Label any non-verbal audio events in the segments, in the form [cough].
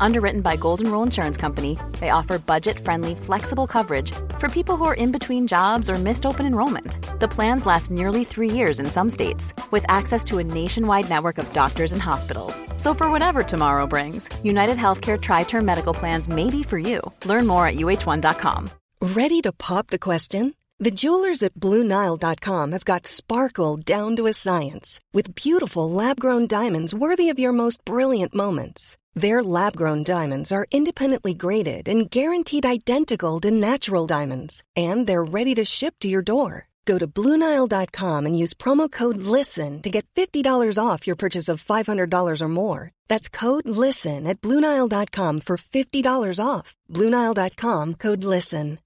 Underwritten by Golden Rule Insurance Company, they offer budget friendly, flexible coverage for people who are in between jobs or missed open enrollment. The plans last nearly three years in some states, with access to a nationwide network of doctors and hospitals. So, for whatever tomorrow brings, United Healthcare Tri Term Medical Plans may be for you. Learn more at uh1.com. Ready to pop the question? The jewelers at BlueNile.com have got sparkle down to a science with beautiful lab grown diamonds worthy of your most brilliant moments. Their lab grown diamonds are independently graded and guaranteed identical to natural diamonds, and they're ready to ship to your door. Go to BlueNile.com and use promo code LISTEN to get $50 off your purchase of $500 or more. That's code LISTEN at BlueNile.com for $50 off. BlueNile.com code LISTEN.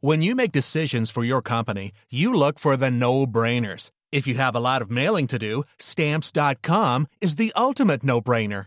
When you make decisions for your company, you look for the no brainers. If you have a lot of mailing to do, Stamps.com is the ultimate no brainer.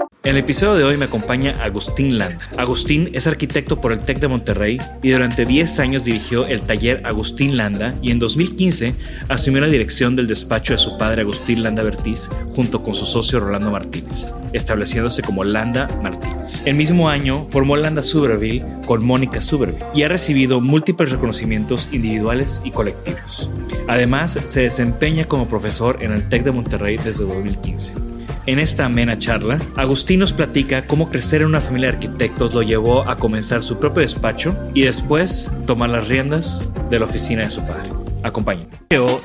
En el episodio de hoy me acompaña Agustín Landa. Agustín es arquitecto por el TEC de Monterrey y durante 10 años dirigió el taller Agustín Landa y en 2015 asumió la dirección del despacho de su padre Agustín Landa Bertiz junto con su socio Rolando Martínez, estableciéndose como Landa Martínez. El mismo año formó Landa Suberville con Mónica Suberville y ha recibido múltiples reconocimientos individuales y colectivos. Además, se desempeña como profesor en el TEC de Monterrey desde 2015. En esta amena charla, Agustín nos platica cómo crecer en una familia de arquitectos lo llevó a comenzar su propio despacho y después tomar las riendas de la oficina de su padre. Acompáñenme.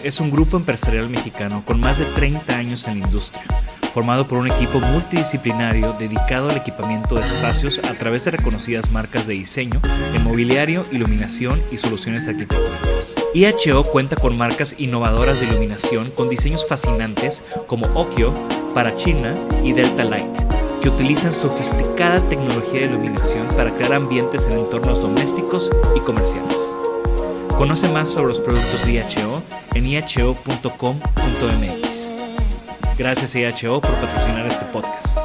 Es un grupo empresarial mexicano con más de 30 años en la industria, formado por un equipo multidisciplinario dedicado al equipamiento de espacios a través de reconocidas marcas de diseño, en mobiliario, iluminación y soluciones arquitectónicas. IHO cuenta con marcas innovadoras de iluminación con diseños fascinantes como Okio, para China y Delta Light, que utilizan sofisticada tecnología de iluminación para crear ambientes en entornos domésticos y comerciales. Conoce más sobre los productos de IHO en iho.com.mx. Gracias a IHO por patrocinar este podcast.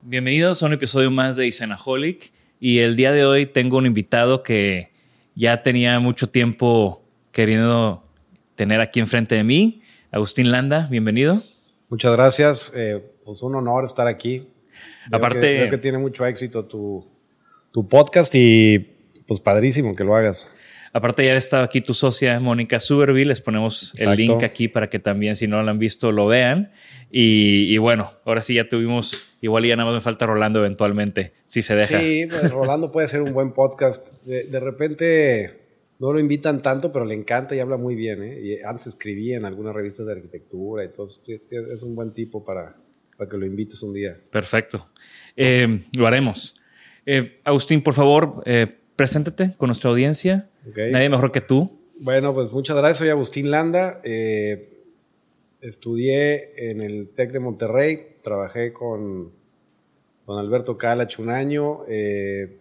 Bienvenidos a un episodio más de Isenaholic y el día de hoy tengo un invitado que ya tenía mucho tiempo queriendo tener aquí enfrente de mí. Agustín Landa, bienvenido. Muchas gracias. Eh, pues un honor estar aquí. Aparte, creo que, creo que tiene mucho éxito tu, tu, podcast y pues padrísimo que lo hagas. Aparte ya está aquí tu socia Mónica Suberville, les ponemos Exacto. el link aquí para que también si no lo han visto lo vean. Y, y, bueno, ahora sí ya tuvimos, igual ya nada más me falta Rolando eventualmente, si se deja. Sí, pues Rolando puede ser un buen podcast. De, de repente no lo invitan tanto, pero le encanta y habla muy bien. ¿eh? Y antes escribía en algunas revistas de arquitectura y todo. Es un buen tipo para, para que lo invites un día. Perfecto. Eh, lo haremos. Eh, Agustín, por favor, eh, preséntate con nuestra audiencia. Okay. Nadie mejor que tú. Bueno, pues muchas gracias. Soy Agustín Landa. Eh, estudié en el TEC de Monterrey. Trabajé con, con Alberto Calach un año. Eh,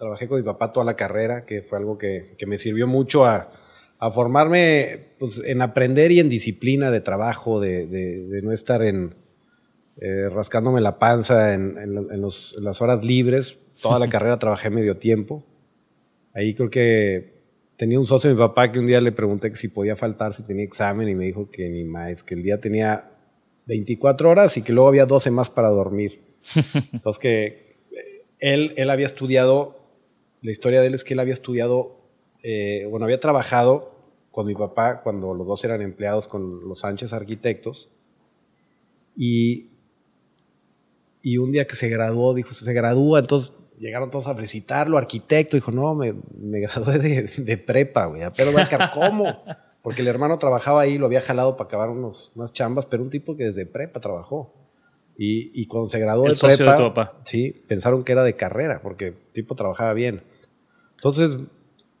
trabajé con mi papá toda la carrera, que fue algo que, que me sirvió mucho a, a formarme pues, en aprender y en disciplina de trabajo, de, de, de no estar en, eh, rascándome la panza en, en, en, los, en, las horas libres. Toda la [laughs] carrera trabajé medio tiempo. Ahí creo que tenía un socio de mi papá que un día le pregunté que si podía faltar, si tenía examen, y me dijo que ni más, que el día tenía 24 horas y que luego había 12 más para dormir. [laughs] Entonces que él, él había estudiado la historia de él es que él había estudiado, eh, bueno, había trabajado con mi papá cuando los dos eran empleados con los Sánchez Arquitectos y y un día que se graduó, dijo, se gradúa, entonces llegaron todos a felicitarlo, arquitecto, dijo, no, me, me gradué de, de prepa, güey, pero ¿cómo? Porque el hermano trabajaba ahí, lo había jalado para acabar unos, unas chambas, pero un tipo que desde prepa trabajó. Y, y cuando se graduó El de socio prepa, de tu papá. sí, pensaron que era de carrera, porque el tipo trabajaba bien. Entonces,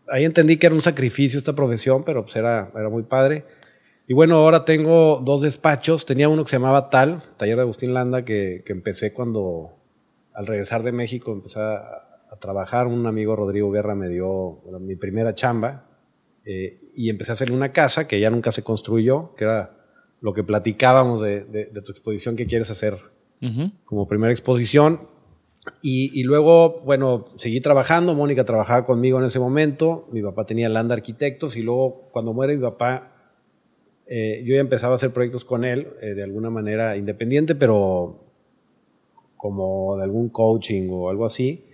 ahí entendí que era un sacrificio esta profesión, pero pues era, era muy padre. Y bueno, ahora tengo dos despachos. Tenía uno que se llamaba Tal, Taller de Agustín Landa, que, que empecé cuando, al regresar de México, empecé a, a trabajar. Un amigo, Rodrigo Guerra, me dio bueno, mi primera chamba. eh, y empecé a hacerle una casa que ya nunca se construyó, que era lo que platicábamos de, de- de tu exposición que quieres hacer Ujú. como primera exposición. Y, y luego, bueno, seguí trabajando. Mónica trabajaba conmigo en ese momento. Mi papá tenía Landa Arquitectos. Y luego, cuando muere mi papá, eh, yo ya empezaba a hacer proyectos con él, eh, de alguna manera independiente, pero como de algún coaching o algo así.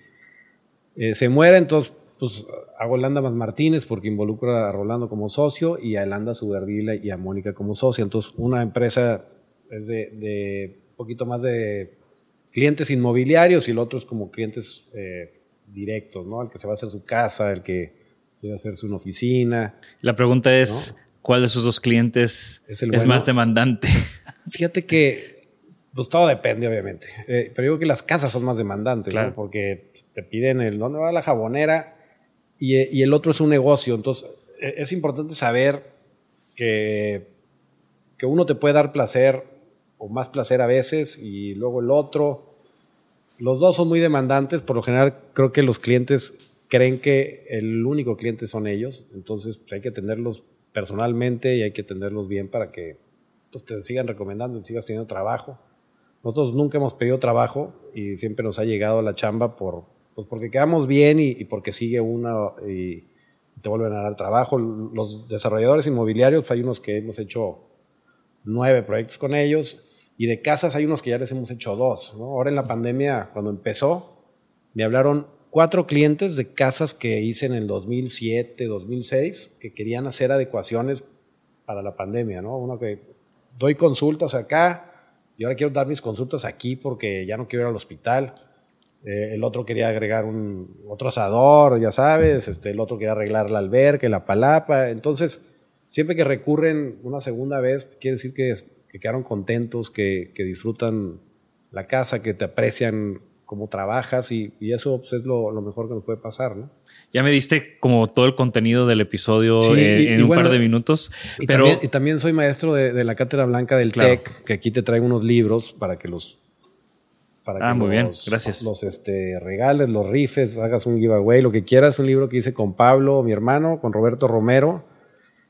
Eh, se muere, entonces, pues hago Landa más Martínez porque involucra a Rolando como socio y a Landa Suberdila y a Mónica como socia. Entonces, una empresa es de, de poquito más de clientes inmobiliarios y el otro es como clientes eh, directos, ¿no? El que se va a hacer su casa, el que quiere hacerse una oficina. La pregunta es, ¿cuál de sus dos clientes Es es, el bueno. más demandante? [laughs] Fíjate que, pues todo depende, obviamente. Eh, pero digo que las casas son más demandantes, Claro. ¿no? Porque te piden el dónde va la jabonera y, y el otro es un negocio. Entonces, eh, es importante saber que, que uno te puede dar placer o más placer a veces y luego el otro. Los dos son muy demandantes. Por lo general, creo que los clientes creen que el único cliente son ellos. Entonces, pues, hay que atenderlos personalmente y hay que atenderlos bien para que pues, te sigan recomendando y sigas teniendo trabajo. Nosotros nunca hemos pedido trabajo y siempre nos ha llegado la chamba por, pues porque quedamos bien y, y porque sigue una y te vuelven a dar trabajo. Los desarrolladores inmobiliarios, pues, hay unos que hemos hecho nueve proyectos con ellos y de casas hay unos que ya les hemos hecho dos. Ahora en la pandemia, cuando empezó, me hablaron cuatro clientes de casas que hice en el 2007, 2006, que querían hacer adecuaciones para la pandemia, ¿no? Uno que doy consultas acá y ahora quiero dar mis consultas aquí porque ya no quiero ir al hospital. Eh, el otro quería agregar un otro asador, ya sabes, este, el otro quería arreglar la alberca, la palapa. Entonces, siempre que recurren una segunda vez, quiere decir que, que quedaron contentos, que, que disfrutan la casa, que te aprecian cómo trabajas y, y eso pues, es lo, lo mejor que nos puede pasar, ¿no? Ya me diste como todo el contenido del episodio Sí, eh, y- en y un bueno, par de minutos, Y, pero también, y también soy maestro de, de la Cátedra Blanca del Claro. TEC, que aquí te traigo unos libros para que los... Para Ah, que muy bien, gracias. Los este, regales, los rifes, hagas un giveaway, lo que quieras. Un libro que hice con Pablo, mi hermano, con Roberto Romero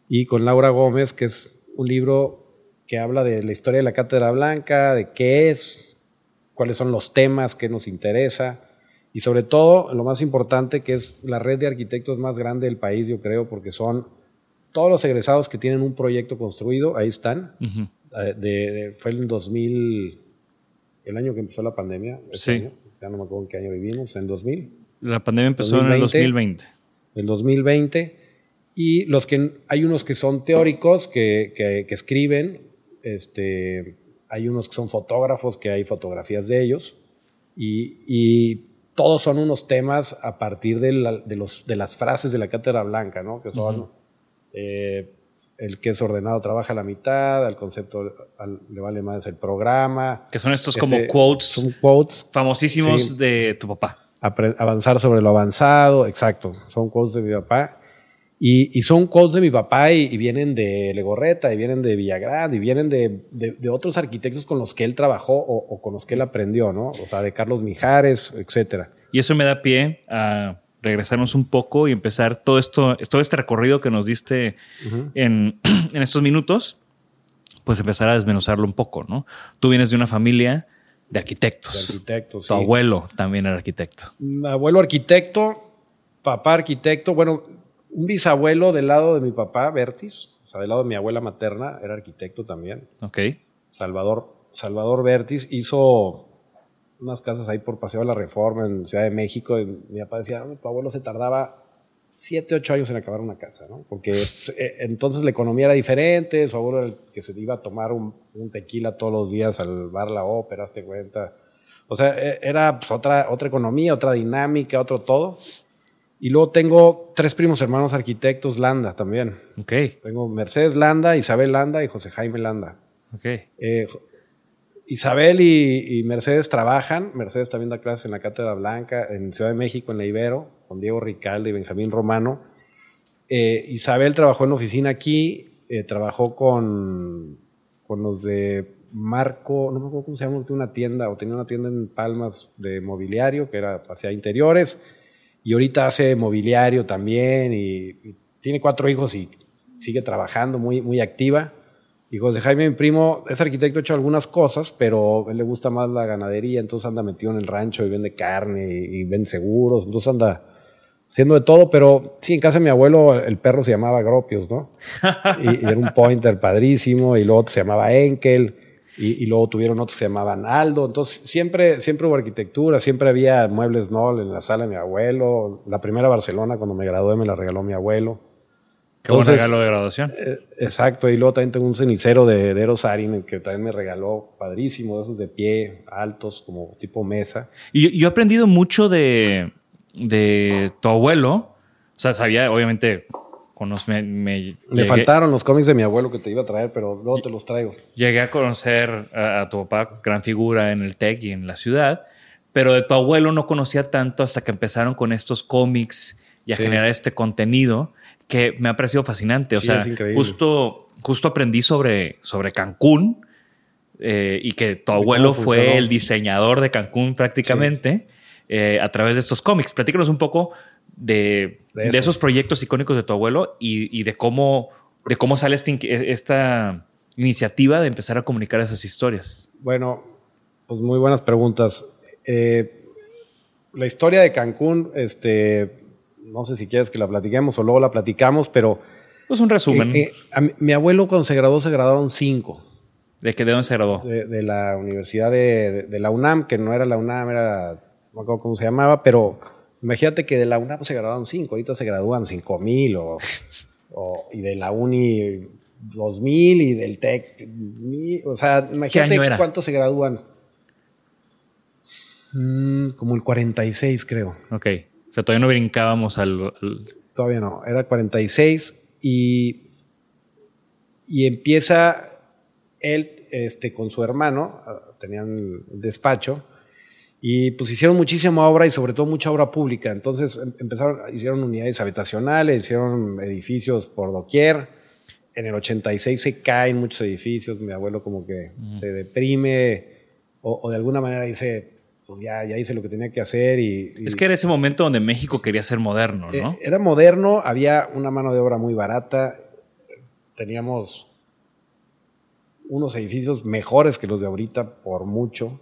y con Laura Gómez, que es un libro que habla de la historia de la Cátedra Blanca, de qué es, cuáles son los temas que nos interesa y sobre todo, lo más importante, que es la red de arquitectos más grande del país, yo creo, porque son todos los egresados que tienen un proyecto construido, ahí están. Eh, de- de- fue en 2000, el año que empezó la pandemia. Sí. año, ya no me acuerdo en qué año vivimos, en 2000 la pandemia empezó en el 2020. 2020. del 2020. Y los que hay unos que son teóricos, que, que- que escriben, este, hay unos que son fotógrafos, que hay fotografías de ellos, y, y todos son unos temas a partir de, la- de los, de las frases de la cátedra blanca, ¿no? que son eh, el que es ordenado trabaja a la mitad, al concepto al- le vale más el programa. Que son estos Este, como quotes Son quotes famosísimos Sí. de tu papá. apre- avanzar sobre lo avanzado, exacto. Son quotes de mi papá. Y, y son quotes de mi papá y, y vienen de Legorreta, y vienen de Villagrán, y vienen de, de- de otros arquitectos con los que él trabajó o, o con los que él aprendió, ¿no? O sea, de Carlos Mijares, etcétera. Y eso me da pie a regresarnos un poco y empezar todo esto, todo este recorrido que nos diste en, [clears throat] en estos minutos, pues empezar a desmenuzarlo un poco, ¿no? Tú vienes de una familia de De arquitectos. arquitectos. Tu sí. abuelo también era arquitecto. Mi abuelo arquitecto, papá arquitecto, bueno, un bisabuelo del lado de mi papá, Bertis, o sea, del lado de mi abuela materna, era arquitecto también. Ok. Salvador, Salvador Bertis hizo unas casas ahí por Paseo de la Reforma en Ciudad de México. Y mi papá decía, "No, tu abuelo se tardaba siete, ocho años en acabar una casa, ¿no? Porque eh, entonces la economía era diferente, su abuelo era el que se iba a tomar un, un tequila todos los días al bar La Ópera, hazte cuenta. O sea, e, era pues, otra, otra economía, otra dinámica, otro todo. Y luego tengo tres primos hermanos arquitectos Landa también. Ok. Tengo Mercedes Landa, Isabel Landa y José Jaime Landa. Ok. Eh, Isabel y, y Mercedes trabajan. Mercedes también da clases en la Cátedra Blanca, en Ciudad de México, en la Ibero, con Diego Ricalde y Benjamín Romano. Eh, Isabel trabajó en la oficina aquí, eh, trabajó con, con los de Marco, no me acuerdo cómo se llama, una tienda, o tenía una tienda en Palmas de mobiliario, que era hacia interiores, y ahorita hace mobiliario también, y, y tiene cuatro hijos y sigue trabajando muy, muy activa. Y José Jaime, mi primo, es arquitecto, ha hecho algunas cosas, pero a él le gusta más la ganadería, entonces anda metido en el rancho y vende carne y, y vende seguros, entonces anda haciendo de todo, pero sí, en casa de mi abuelo el perro se llamaba Gropios, ¿no? [laughs] Y, y era un pointer padrísimo, y luego otro se llamaba Enkel, y, y, luego tuvieron otros que se llamaban Aldo, entonces siempre, siempre hubo arquitectura, siempre había muebles Noll en la sala de mi abuelo, la primera Barcelona cuando me gradué me la regaló mi abuelo. Qué buen regalo de graduación. Eh, exacto, y luego también tengo un cenicero de, de Eros Arin que también me regaló, padrísimo, de esos de pie, altos, como tipo mesa. Y yo, he aprendido mucho de, de tu abuelo. O sea, sabía, obviamente, me, me Le llegué- faltaron los cómics de mi abuelo que te iba a traer, pero luego te los traigo. Llegué a conocer a, a tu papá, gran figura en el TEC y en la ciudad, pero de tu abuelo no conocía tanto hasta que empezaron con estos cómics y a Sí. generar este contenido que me ha parecido fascinante. O Sí, sea, justo, justo aprendí sobre, sobre Cancún eh, y que tu abuelo fue el diseñador de Cancún prácticamente eh, a través de estos cómics. Platícanos un poco de, De de eso. esos proyectos icónicos de tu abuelo y, y de cómo de cómo sale este esta iniciativa de empezar a comunicar esas historias. Bueno, pues muy buenas preguntas. Eh, la historia de Cancún, este, no sé si quieres que la platiquemos o luego la platicamos, pero Pues un resumen eh, eh, mi, mi abuelo cuando se graduó se graduaron cinco de que de dónde se graduó. de, de la Universidad de, de- de la UNAM, que no era la UNAM, era, no me acuerdo cómo se llamaba, pero imagínate que de la UNAM se graduaron cinco, ahorita se gradúan cinco mil o, o- y de la Uni dos mil y del TEC, mil, o sea, imagínate cuántos se gradúan. Mm, como el 46 creo. Ok. O sea, todavía no brincábamos al. al- Todavía no, era 46 y, y empieza él este, con su hermano, ah, tenían despacho, y pues hicieron muchísima obra y sobre todo mucha obra pública. Entonces em- empezaron, hicieron unidades habitacionales, hicieron edificios por doquier. En el 86 se caen muchos edificios, mi abuelo como que se deprime o, o de alguna manera dice, pues ya, ya hice lo que tenía que hacer y... y- Es que era ese momento donde México quería ser moderno, ¿no? eh, era moderno, había una mano de obra muy barata, teníamos unos edificios mejores que los de ahorita por mucho,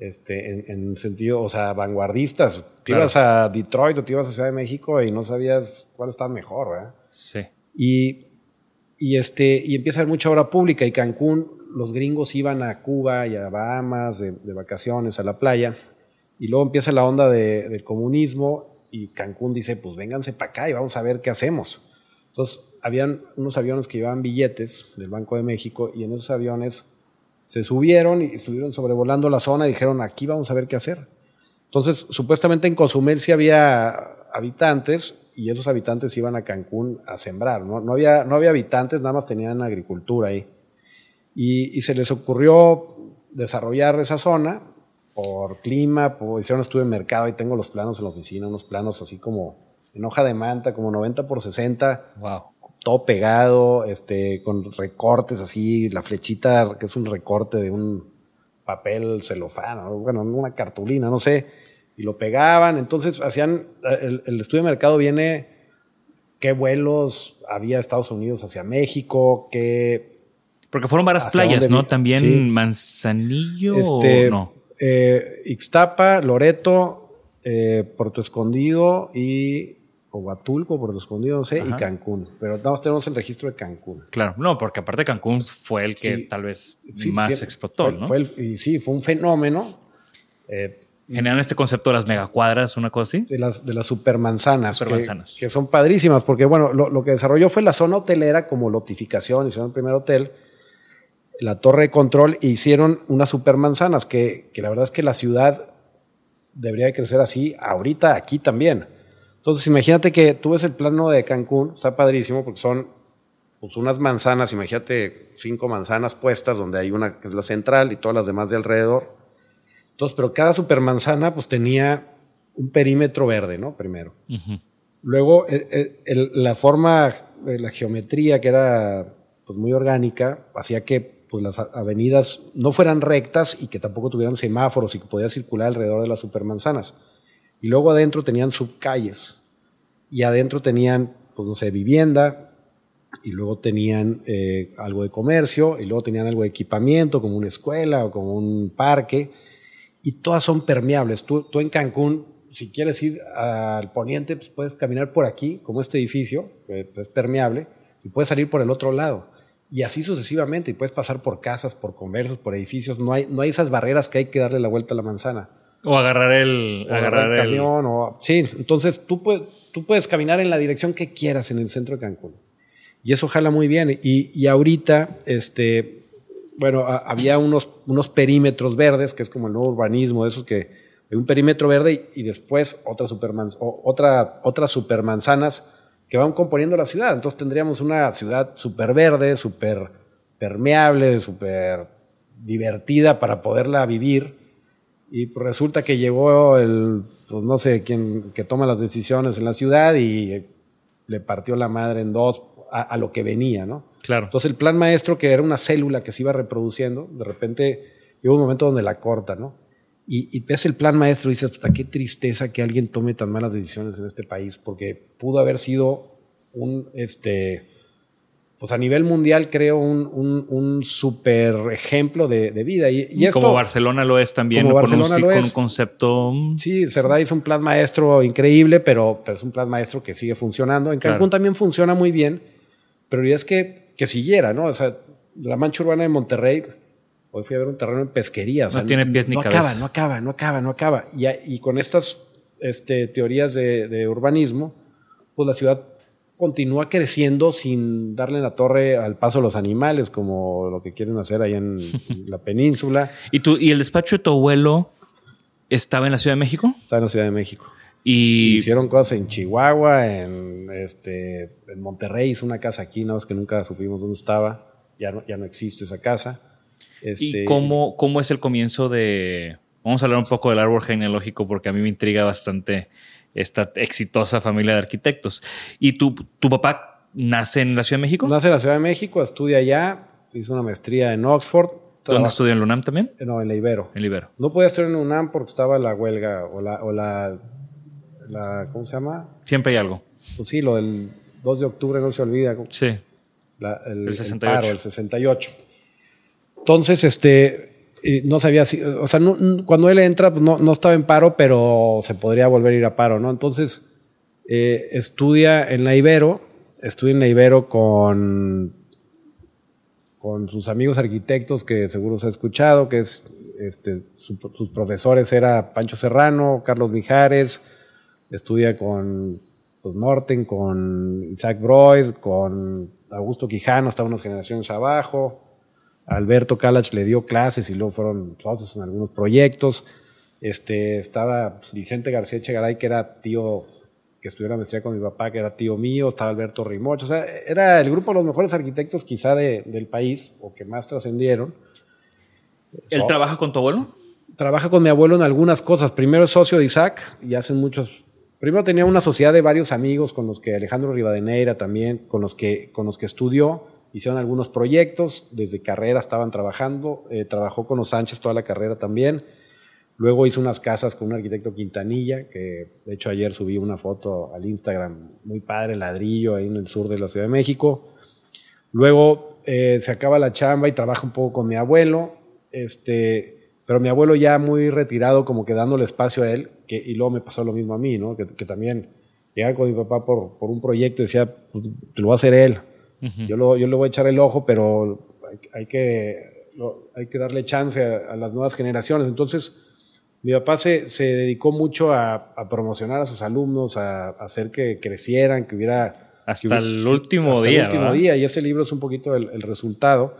este, en, en sentido, o sea, vanguardistas. Te Claro. ibas a Detroit o te ibas a Ciudad de México y no sabías cuál estaba mejor, ¿verdad? sí. Y, y, este, y empieza a haber mucha obra pública y Cancún, los gringos iban a Cuba y a Bahamas de, de vacaciones, a la playa, y luego empieza la onda de- del comunismo y Cancún dice, pues vénganse para acá y vamos a ver qué hacemos. Entonces, habían unos aviones que llevaban billetes del Banco de México y en esos aviones se subieron y estuvieron sobrevolando la zona y dijeron, aquí vamos a ver qué hacer. Entonces, supuestamente en Cozumel sí había habitantes y esos habitantes iban a Cancún a sembrar, ¿no? No había, no había habitantes, nada más tenían agricultura ahí. Y, y se les ocurrió desarrollar esa zona por clima, por, hicieron estudio de mercado, ahí tengo los planos en la oficina, unos planos así como en hoja de manta, como 90 por 60, Wow. Todo pegado, este, con recortes así, la flechita, que es un recorte de un papel celofán, bueno, una cartulina, no sé, y lo pegaban, entonces hacían, el, el estudio de mercado viene qué vuelos había Estados Unidos hacia México, qué... Porque fueron varias ¿Hacia playas, ¿no? También sí. Manzanillo Este, o no. eh, Ixtapa, Loreto, eh, Puerto Escondido y o Huatulco, Puerto Escondido, no sé, Ajá. y Cancún. Pero nada más tenemos el registro de Cancún. Claro, no, porque aparte Cancún fue el que Sí. tal vez Sí, más sí, explotó, fue- ¿no? fue el- y sí, fue un fenómeno eh, Generaron este concepto de las megacuadras, una cosa así. de las, de las supermanzanas, que- Supermanzanas. Que, son padrísimas, porque bueno, lo, lo que desarrolló fue la zona hotelera como lotificación, hicieron el primer hotel. la torre de control e hicieron unas supermanzanas que, que la verdad es que la ciudad debería de crecer así ahorita, aquí también. Entonces, imagínate que tú ves el plano de Cancún, está padrísimo porque son pues, unas manzanas, imagínate cinco manzanas puestas, donde hay una que es la central y todas las demás de alrededor. Entonces, pero cada supermanzana pues tenía un perímetro verde, ¿no? Primero. Luego, eh, eh, la forma, la geometría que era pues, muy orgánica, hacía que pues, las avenidas no fueran rectas y que tampoco tuvieran semáforos y que podía circular alrededor de las supermanzanas. Y luego adentro tenían subcalles. Y adentro tenían, pues no sé, vivienda. Y luego tenían eh, algo de comercio. Y luego tenían algo de equipamiento, como una escuela o como un parque. Y todas son permeables. Tú, tú en Cancún, si quieres ir al poniente, pues puedes caminar por aquí, como este edificio, que es permeable, y puedes salir por el otro lado. Y así sucesivamente. Y puedes pasar por casas, por comercios, por edificios. No hay, no hay esas barreras que hay que darle la vuelta a la manzana. O agarrar el, agarrar el camión. O, sí, entonces tú puedes, tú puedes caminar en la dirección que quieras en el centro de Cancún. Y eso jala muy bien. Y, y ahorita, este, bueno, había unos, unos perímetros verdes, que es como el nuevo urbanismo, esos que hay un perímetro verde y, después otra superman, otra, otras supermanzanas que van componiendo la ciudad. Entonces tendríamos una ciudad súper verde, súper permeable, súper divertida para poderla vivir y pues resulta que llegó el, pues no sé quién, que toma las decisiones en la ciudad y le partió la madre en dos a, lo que venía, ¿no? Claro. Entonces el plan maestro, que era una célula que se iba reproduciendo, de repente llegó un momento donde la corta, ¿no? Y, y ves el plan maestro y dices, puta, qué tristeza que alguien tome tan malas decisiones en este país, porque pudo haber sido un, este, pues a nivel mundial creo un, un, un super ejemplo de, de vida. Y, y como Barcelona lo es también, como con, un, Barcelona lo con es. un concepto... Sí, Cerdá hizo un plan maestro increíble, pero, pero es un plan maestro que sigue funcionando. En Cancún Claro. también funciona muy bien, pero la idea es que, que siguiera, ¿no? O sea, la mancha urbana de Monterrey, hoy fui a ver un terreno en pesquería. o sea, No tiene pies ni no cabeza. acaba, no acaba, no acaba, no acaba. Y, y con estas este, teorías de, de urbanismo, pues la ciudad continúa creciendo sin darle la torre al paso a los animales, como lo que quieren hacer allá en [laughs] la península. ¿Y, tú, ¿Y el despacho de tu abuelo estaba en la Ciudad de México? Está en la Ciudad de México. Y Hicieron cosas en Chihuahua, en, este, en Monterrey, hizo una casa aquí, no es que nunca supimos dónde estaba, ya no, ya no existe esa casa. Este, ¿Y cómo, cómo es el comienzo de... Vamos a hablar un poco del árbol genealógico porque a mí me intriga bastante esta exitosa familia de arquitectos. ¿Y tu, tu papá nace en la Ciudad de México? Nace en la Ciudad de México, estudia allá, hizo una maestría en Oxford. ¿Dónde estudió en la UNAM también? No, en la Ibero. En Libero. No podía estar en UNAM porque estaba la huelga o la, o la, la- ¿cómo se llama? Siempre hay algo. Pues sí, lo del 2 de octubre no se olvida. Sí. la- el, El el 68. paro, el 68. Entonces, este, no sabía si, o sea, no- cuando él entra, pues no, no estaba en paro, pero se podría volver a ir a paro, ¿no? Entonces, eh, estudia en la Ibero, estudia en la Ibero con, con sus amigos arquitectos que seguro se ha escuchado, que es, este, su- sus profesores era Pancho Serrano, Carlos Mijares, estudia con pues, con Isaac Broid, con Augusto Quijano, estaba unas generaciones abajo. Alberto Calach le dio clases y luego fueron socios en algunos proyectos. Este, estaba Vicente García Echegaray, que era tío, que estudió la maestría con mi papá, que era tío mío. Estaba Alberto Rimoch. O sea, era el grupo de los mejores arquitectos quizá de- del país o que más trascendieron. ¿Él So- trabaja con tu abuelo? trabaja con mi abuelo en algunas cosas. Primero es socio de Isaac y hacen muchos. Primero tenía una sociedad de varios amigos con los que Alejandro Rivadeneira también, con los que, con los que estudió, hicieron algunos proyectos, desde carrera estaban trabajando, eh, trabajó con los Sánchez toda la carrera también. Luego hizo unas casas con un arquitecto Quintanilla, que de hecho ayer subí una foto al Instagram, muy padre, ladrillo, ahí en el sur de la Ciudad de México. Luego eh, se acaba la chamba y trabaja un poco con mi abuelo, este, pero mi abuelo ya muy retirado, como que dándole espacio a él, que, y luego me pasó lo mismo a mí, ¿no? que, también llegaba con mi papá por, por un proyecto y decía, pues, lo va a hacer él. Yo, lo, yo le voy a echar el ojo, pero hay, hay que, lo- hay que darle chance a, a las nuevas generaciones. Entonces, mi papá se, se dedicó mucho a, a promocionar a sus alumnos, a, a hacer que crecieran, que hubiera... Hasta que hubi- el último hasta día. El último ¿verdad? día, y ese libro es un poquito el, el resultado.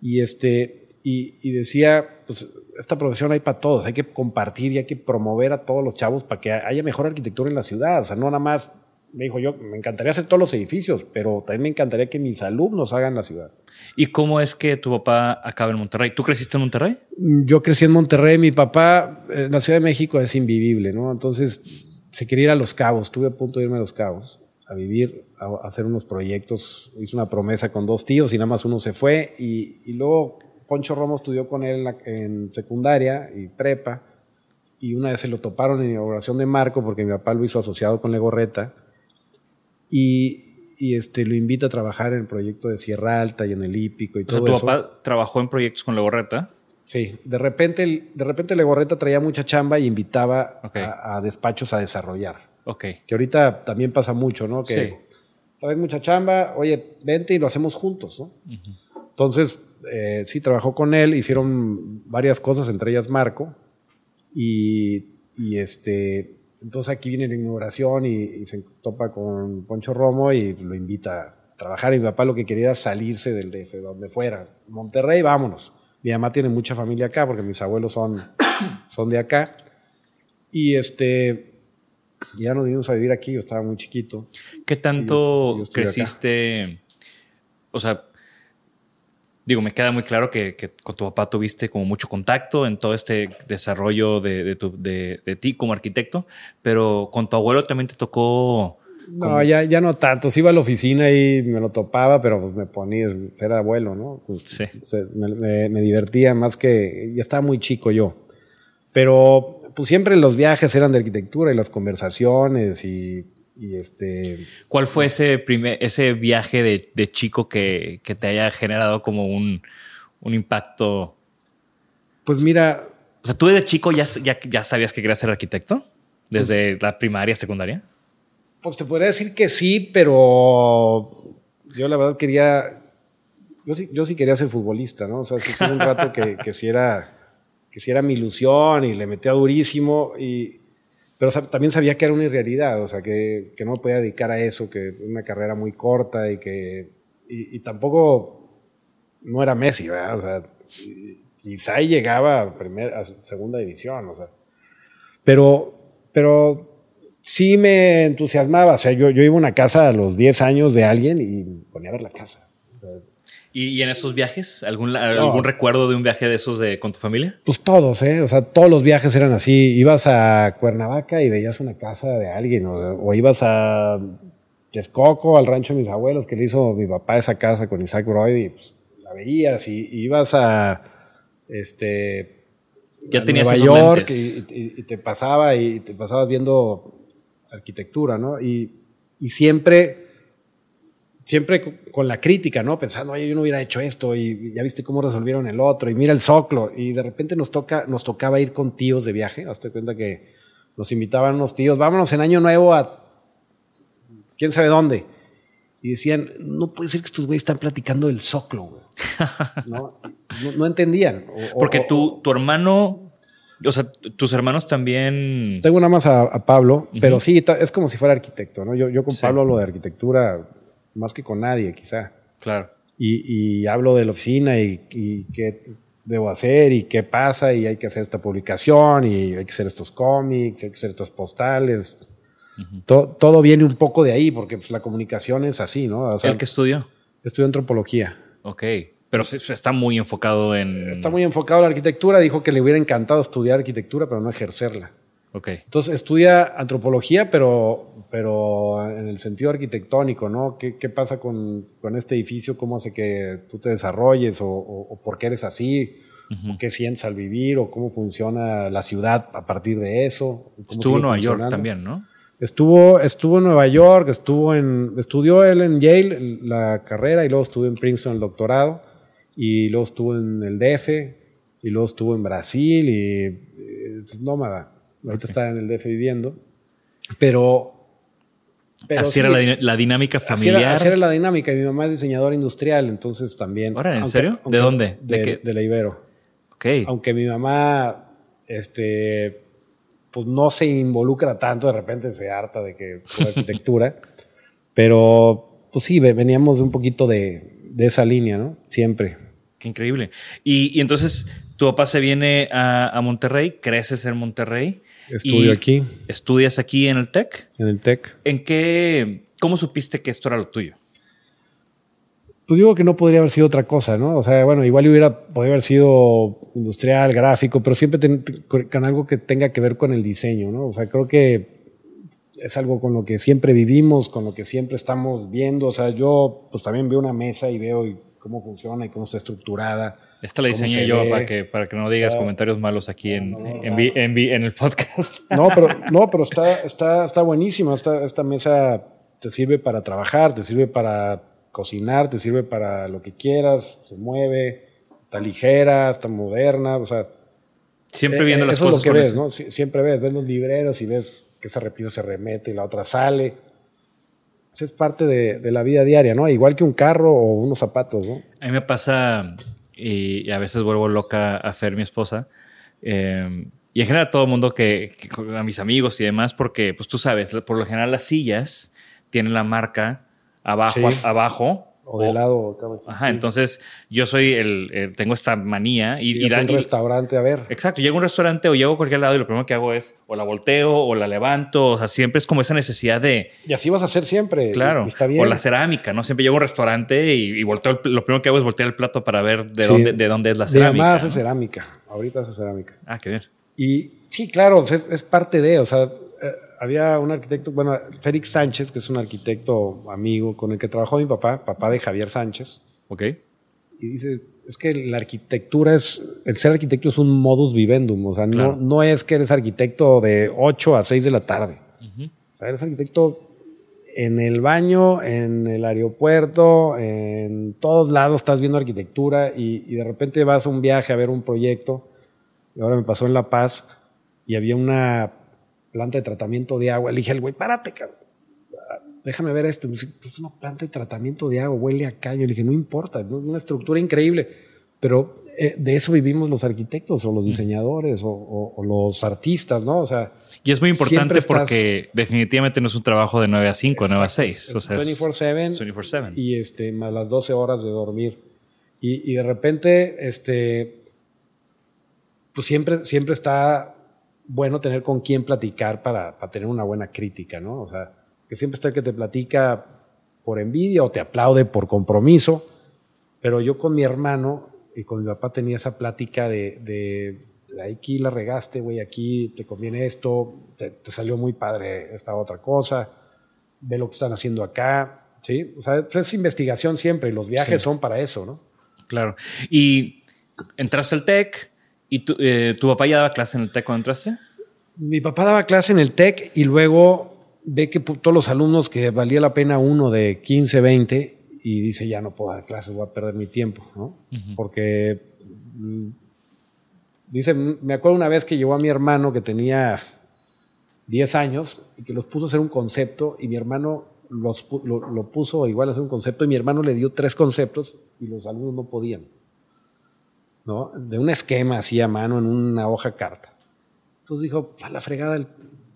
Y, este, y, y decía, pues esta profesión hay para todos, hay que compartir y hay que promover a todos los chavos para que haya mejor arquitectura en la ciudad. O sea, no nada más, me dijo yo, me encantaría hacer todos los edificios, pero también me encantaría que mis alumnos hagan la ciudad. ¿Y cómo es que tu papá acaba en Monterrey? ¿Tú creciste en Monterrey? Yo crecí en Monterrey, mi papá en la Ciudad de México es invivible, ¿no? Entonces se quería ir a Los Cabos, estuve a punto de irme a Los Cabos a vivir, a hacer unos proyectos, hice una promesa con dos tíos y nada más uno se fue y, y luego Poncho Romo estudió con él en, secundaria y prepa, y una vez se lo toparon en inauguración de Marco, porque mi papá lo hizo asociado con Legorreta, y, y este, lo invita a trabajar en el proyecto de Sierra Alta y en el Hípico y todo ¿Tu eso. papá trabajó en proyectos con Legorreta? Sí, de repente, de repente Legorreta traía mucha chamba y invitaba a, despachos a desarrollar. Ok. Que ahorita también pasa mucho, ¿no? Que sí. traes mucha chamba, oye, vente y lo hacemos juntos, ¿no? Entonces, eh, sí, trabajó con él, hicieron varias cosas, entre ellas Marco, y, y este, entonces aquí viene la inauguración y, se topa con Poncho Romo y lo invita a trabajar. Y mi papá lo que quería era salirse del DF, donde fuera. Monterrey, vámonos. Mi mamá tiene mucha familia acá porque mis abuelos son, [coughs] son de acá. Y este, ya nos vinimos a vivir aquí, yo estaba muy chiquito. ¿Qué tanto creciste? O sea, digo, me queda muy claro que, con tu papá tuviste como mucho contacto en todo este desarrollo de, de, ti como arquitecto, pero con tu abuelo también te tocó... No, ya, ya no tanto. Sí iba a la oficina y me lo topaba, pero pues me ponía, era abuelo, ¿no? Pues, sí. Me, me, divertía más que, ya estaba muy chico yo. Pero pues siempre los viajes eran de arquitectura y las conversaciones y y este. ¿Cuál fue ese primer, ese viaje de, chico que, te haya generado como un, impacto? Pues mira. O sea, tú desde chico ya, ya, sabías que querías ser arquitecto? ¿Desde pues la primaria, secundaria? Pues te podría decir que sí, pero yo la verdad quería. Yo sí, yo sí quería ser futbolista, ¿no? O sea, sí un rato que, que si era, que si era mi ilusión y le metía durísimo y pero también sabía que era una irrealidad, o sea, que, no me podía dedicar a eso, que una carrera muy corta y que. Y, tampoco. No era Messi, ¿verdad? O sea, quizá llegaba a, a segunda división, o sea. Pero. Pero sí me entusiasmaba, o sea, yo, yo iba a una casa a los 10 años de alguien y ponía a ver la casa. ¿Y, en esos viajes? ¿Algún, ¿Algún recuerdo de un viaje de esos de, con tu familia? Pues todos, ¿eh? O sea, todos los viajes eran así. Ibas a Cuernavaca y veías una casa de alguien, o, ibas a Texcoco, al rancho de mis abuelos, que le hizo mi papá esa casa con Isaac Broid, y pues, la veías, y, ibas a este. Ya tenías Nueva York y, te pasaba y te pasabas viendo arquitectura, ¿no? Y, y siempre siempre con la crítica, ¿no? Pensando, oye, yo no hubiera hecho esto y ya viste cómo resolvieron el otro y mira el soclo y de repente nos toca, nos tocaba ir con tíos de viaje. Hazte cuenta que nos invitaban unos tíos, vámonos en año nuevo a quién sabe dónde. Y decían, no puede ser que estos güeyes están platicando del soclo, güey. [laughs] ¿No? no, entendían. Porque tu, tu hermano, o sea, tus hermanos también. Tengo nada más a, Pablo, pero sí, es como si fuera arquitecto, ¿no? Yo, yo con Pablo hablo de arquitectura más que con nadie, quizá. Claro. Y, hablo de la oficina y, qué debo hacer y qué pasa y hay que hacer esta publicación y hay que hacer estos cómics, hay que hacer estas postales. todo, viene un poco de ahí porque pues, la comunicación es así, ¿no? O ¿El que estudió? Estudió antropología. Ok. Pero está muy enfocado en... Está muy enfocado en la arquitectura. Dijo que le hubiera encantado estudiar arquitectura, pero no ejercerla. Entonces estudia antropología, pero, pero en el sentido arquitectónico, ¿no? ¿Qué, qué pasa con, con, este edificio? ¿Cómo hace que tú te desarrolles? ¿O, o, por qué eres así? ¿Qué sientes al vivir? ¿O cómo funciona la ciudad a partir de eso? Estuvo en Nueva York también, ¿no? Estuvo, estuvo en Nueva York, estuvo en, estudió él en Yale la carrera y luego estuvo en Princeton el doctorado y luego estuvo en el DF y luego estuvo en Brasil y es nómada. Ahorita está en el DF viviendo. Pero. Así era la, dinámica familiar. Así era, la dinámica. Mi mamá es diseñadora industrial, entonces también. Ahora, ¿en serio? ¿De dónde? De, la Ibero. Ok. Aunque mi mamá, este, pues no se involucra tanto, de repente se harta de que la [laughs] arquitectura. pero, pues sí, veníamos un poquito de, de esa línea, ¿no? Siempre. qué increíble. Y, entonces tu papá se viene a, Monterrey, creces en Monterrey. Estudio aquí. ¿Estudias aquí en el TEC? En el TEC. ¿En qué, cómo supiste que esto era lo tuyo? Pues digo que no podría haber sido otra cosa, ¿no? O sea, bueno, igual hubiera podido haber sido industrial, gráfico, pero siempre con algo que tenga que ver con el diseño, ¿no? O sea, creo que es algo con lo que siempre vivimos, con lo que siempre estamos viendo. O sea, yo pues también veo una mesa y veo cómo funciona y cómo está estructurada. Esta la diseñé yo para que, para que no digas comentarios malos aquí en, en, el podcast. [laughs] No, pero, no, pero está, está, está buenísima. Esta, esta mesa te sirve para trabajar, te sirve para cocinar, te sirve para lo que quieras, se mueve, está ligera, está moderna, o sea... Siempre viendo eh, las cosas. Eso es lo que ves, ¿no? siempre ves, ves los libreros y ves que esa repisa se remete y la otra sale. Eso es parte de, la vida diaria, ¿no? Igual que un carro o unos zapatos, ¿no? A mí me pasa, y, a veces vuelvo loca a Fer, mi esposa, eh, y en general a todo el mundo que, a mis amigos y demás, porque pues tú sabes, por lo general las sillas tienen la marca abajo, abajo. O de lado. Ajá, entonces yo soy el, tengo esta manía. Y, ir a un restaurante a ver. Exacto, llego a un restaurante o llego a cualquier lado y lo primero que hago es o la volteo o la levanto. O sea, siempre es como esa necesidad de. Y así vas a hacer siempre. Claro. está bien. O la cerámica, ¿no? Siempre llego a un restaurante y, volteo. lo primero que hago es voltear el plato para ver de, dónde, de dónde es la cerámica. Además es cerámica. Ahorita es cerámica. Ah, qué bien. Y sí, claro, es parte de, o sea, había un arquitecto, bueno, Félix Sánchez, que es un arquitecto amigo con el que trabajó mi papá, papá de Javier Sánchez. Ok. Y dice, es que la arquitectura es, el ser arquitecto es un modus vivendum, o sea, no, no es que eres arquitecto de 8 a 6 de la tarde. O sea, eres arquitecto en el baño, en el aeropuerto, en todos lados estás viendo arquitectura y, y de repente vas a un viaje a ver un proyecto. Y ahora me pasó en La Paz y había una planta de tratamiento de agua. Le dije al güey, párate, cabrón. Déjame ver esto. me dice, es una planta de tratamiento de agua, huele a caño. Le dije, no importa, es una estructura increíble. Pero eh, de eso vivimos los arquitectos o los mm. diseñadores o, los artistas, ¿no? O sea. Y es muy importante porque definitivamente no es un trabajo de 9 a 5, 9 a 6. o sea, 24-7. Y este, más las 12 horas de dormir. Y, y de repente, este, pues siempre, siempre está bueno tener con quién platicar para, tener una buena crítica, ¿no? O sea, que siempre está el que te platica por envidia o te aplaude por compromiso, pero yo con mi hermano y con mi papá tenía esa plática de, de aquí la regaste, güey, aquí te conviene esto, te, salió muy padre esta otra cosa, ve lo que están haciendo acá, ¿sí? O sea, es investigación siempre y los viajes son para eso, ¿no? Claro. Y entraste al TEC, ¿Y tu, eh, tu papá ya daba clase en el TEC cuando entraste? Mi papá daba clase en el TEC y luego ve que todos los alumnos que valía la pena uno de 15, 20 y dice, ya no puedo dar clases, voy a perder mi tiempo, ¿no? Porque, mm, dice, me acuerdo una vez que llevó a mi hermano que tenía 10 años y que los puso a hacer un concepto y mi hermano los, lo, lo puso igual a hacer un concepto y mi hermano le dio tres conceptos y los alumnos no podían. ¿No? De un esquema así a mano en una hoja carta. Entonces dijo, a la fregada el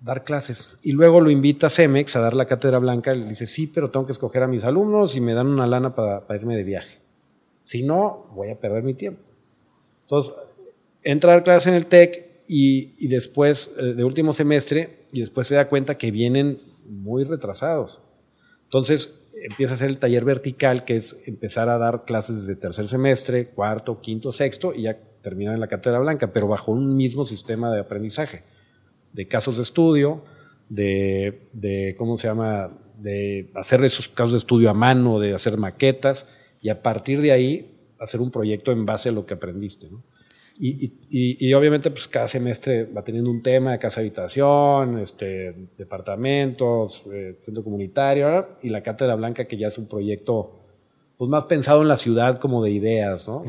dar clases. Y luego lo invita a Cemex a dar la cátedra blanca. Le dice, sí, pero tengo que escoger a mis alumnos y me dan una lana para, irme de viaje. Si no, voy a perder mi tiempo. Entonces, entra a dar clases en el TEC y, y después, eh, de último semestre, y después se da cuenta que vienen muy retrasados. Entonces, empieza a hacer el taller vertical, que es empezar a dar clases desde tercer semestre, cuarto, quinto, sexto, y ya terminar en la cátedra blanca, pero bajo un mismo sistema de aprendizaje, de casos de estudio, de, de ¿cómo se llama?, de hacer esos casos de estudio a mano, de hacer maquetas, y a partir de ahí hacer un proyecto en base a lo que aprendiste. ¿no? Y, y, obviamente, pues cada semestre va teniendo un tema de casa habitación, este, departamentos, eh, centro comunitario, y la Cátedra Blanca, que ya es un proyecto pues más pensado en la ciudad como de ideas, ¿no?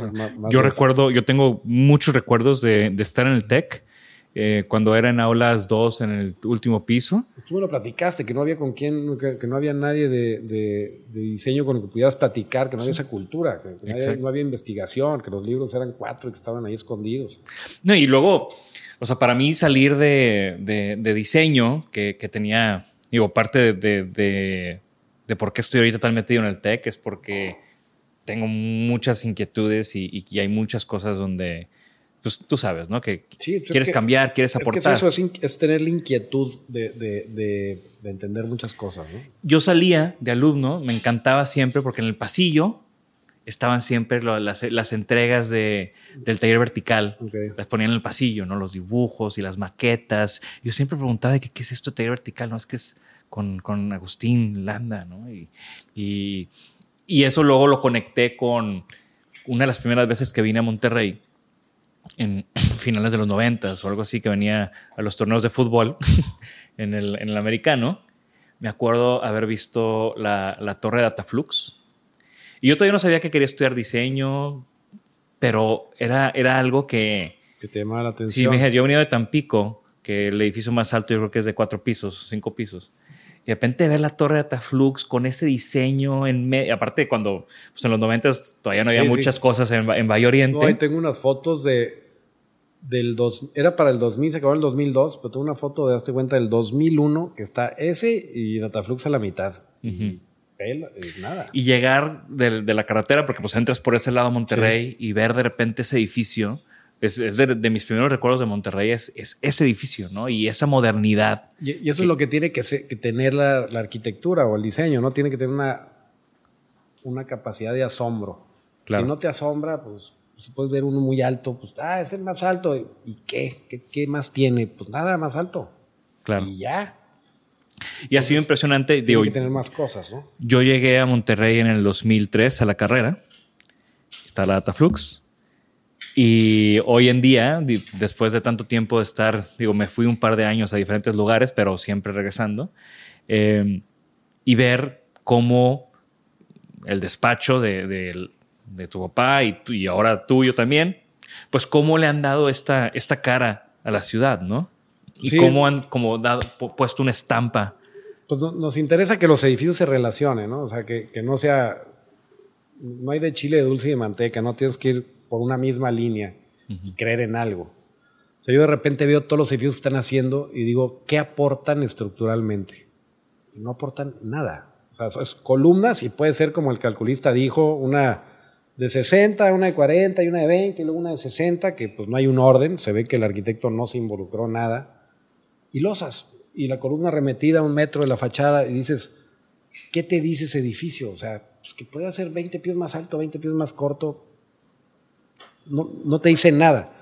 yo recuerdo, yo tengo muchos recuerdos de, de estar en el TEC eh, cuando era en aulas 2 en el último piso. Tú me lo platicaste, que no había con quién, que, no había nadie de, de, diseño con el que pudieras platicar, que no había esa cultura, que, no, había, investigación, que los libros eran cuatro y que estaban ahí escondidos. No, y luego, o sea, para mí salir de, de diseño, que, que, tenía, digo, parte de, de, por qué estoy ahorita tan metido en el tech, es porque tengo muchas inquietudes y, hay muchas cosas donde, pues tú sabes, ¿no? Que pues, quieres cambiar, quieres aportar. Es, que eso, es, tener la inquietud de, entender muchas cosas, ¿no? Yo salía de alumno, me encantaba siempre porque en el pasillo estaban siempre las, entregas de, del taller vertical. Las ponían en el pasillo, ¿no? Los dibujos y las maquetas. Yo siempre preguntaba, ¿qué, qué es esto de taller vertical? No, es que es con, con Agustín Landa, ¿no? Y, y, y, eso luego lo conecté con una de las primeras veces que vine a Monterrey, en [laughs] finales de los noventas o algo así, que venía a los torneos de fútbol [laughs] en, el, en el americano. Me acuerdo haber visto la, la torre de Dataflux, y yo todavía no sabía que quería estudiar diseño, pero era, era algo que... Que te llamaba la atención. Sí, me yo venía de Tampico, que el edificio más alto yo creo que es de cuatro pisos, cinco pisos. Y de repente ver la torre de Ataflux con ese diseño en medio. Aparte, cuando pues en los 90 todavía no había muchas cosas en, en Valle Oriente. No, ahí tengo unas fotos de. Del dos, era para el 2000, se acabó el 2002, pero tengo una foto de, hazte cuenta, del 2001, que está ese y Dataflux a la mitad. Eh, nada. Y llegar de, la carretera, porque pues entras por ese lado a Monterrey y ver de repente ese edificio, es, de, mis primeros recuerdos de Monterrey, es, ese edificio, ¿no? Y esa modernidad. Y, eso es lo que tiene que, tener la, arquitectura o el diseño, ¿no? Tiene que tener una, una capacidad de asombro. Si no te asombra, pues, pues puedes ver uno muy alto, pues, ah, es el más alto. ¿Y qué? ¿Qué, qué más tiene? Pues nada más alto. Claro. Y ya. Y ha sido impresionante. Tiene que tener más cosas, ¿no? Yo llegué a Monterrey en el 2003 a la carrera. Está la Dataflux. Y hoy en día, después de tanto tiempo de estar, digo, me fui un par de años a diferentes lugares, pero siempre regresando, em, y ver cómo el despacho de, tu papá y, y, ahora tuyo también, pues cómo le han dado esta, esta cara a la ciudad, ¿no? y cómo han como dado, puesto una estampa. Pues nos interesa que los edificios se relacionen, ¿no? O sea, que, que no sea, no hay de chile de dulce y de manteca, no tienes que ir por una misma línea y creer en algo. O sea, yo de repente veo todos los edificios que están haciendo y digo, ¿qué aportan estructuralmente? Y no aportan nada. O sea, es columnas y puede ser como el calculista dijo, una de 60, una de 40 y una de 20 y luego una de 60, que pues no hay un orden, se ve que el arquitecto no se involucró nada y losas, y la columna remetida a un metro de la fachada, y dices, ¿qué te dice ese edificio? O sea, pues que puede ser 20 pies más alto, 20 pies más corto, no, no te dice nada.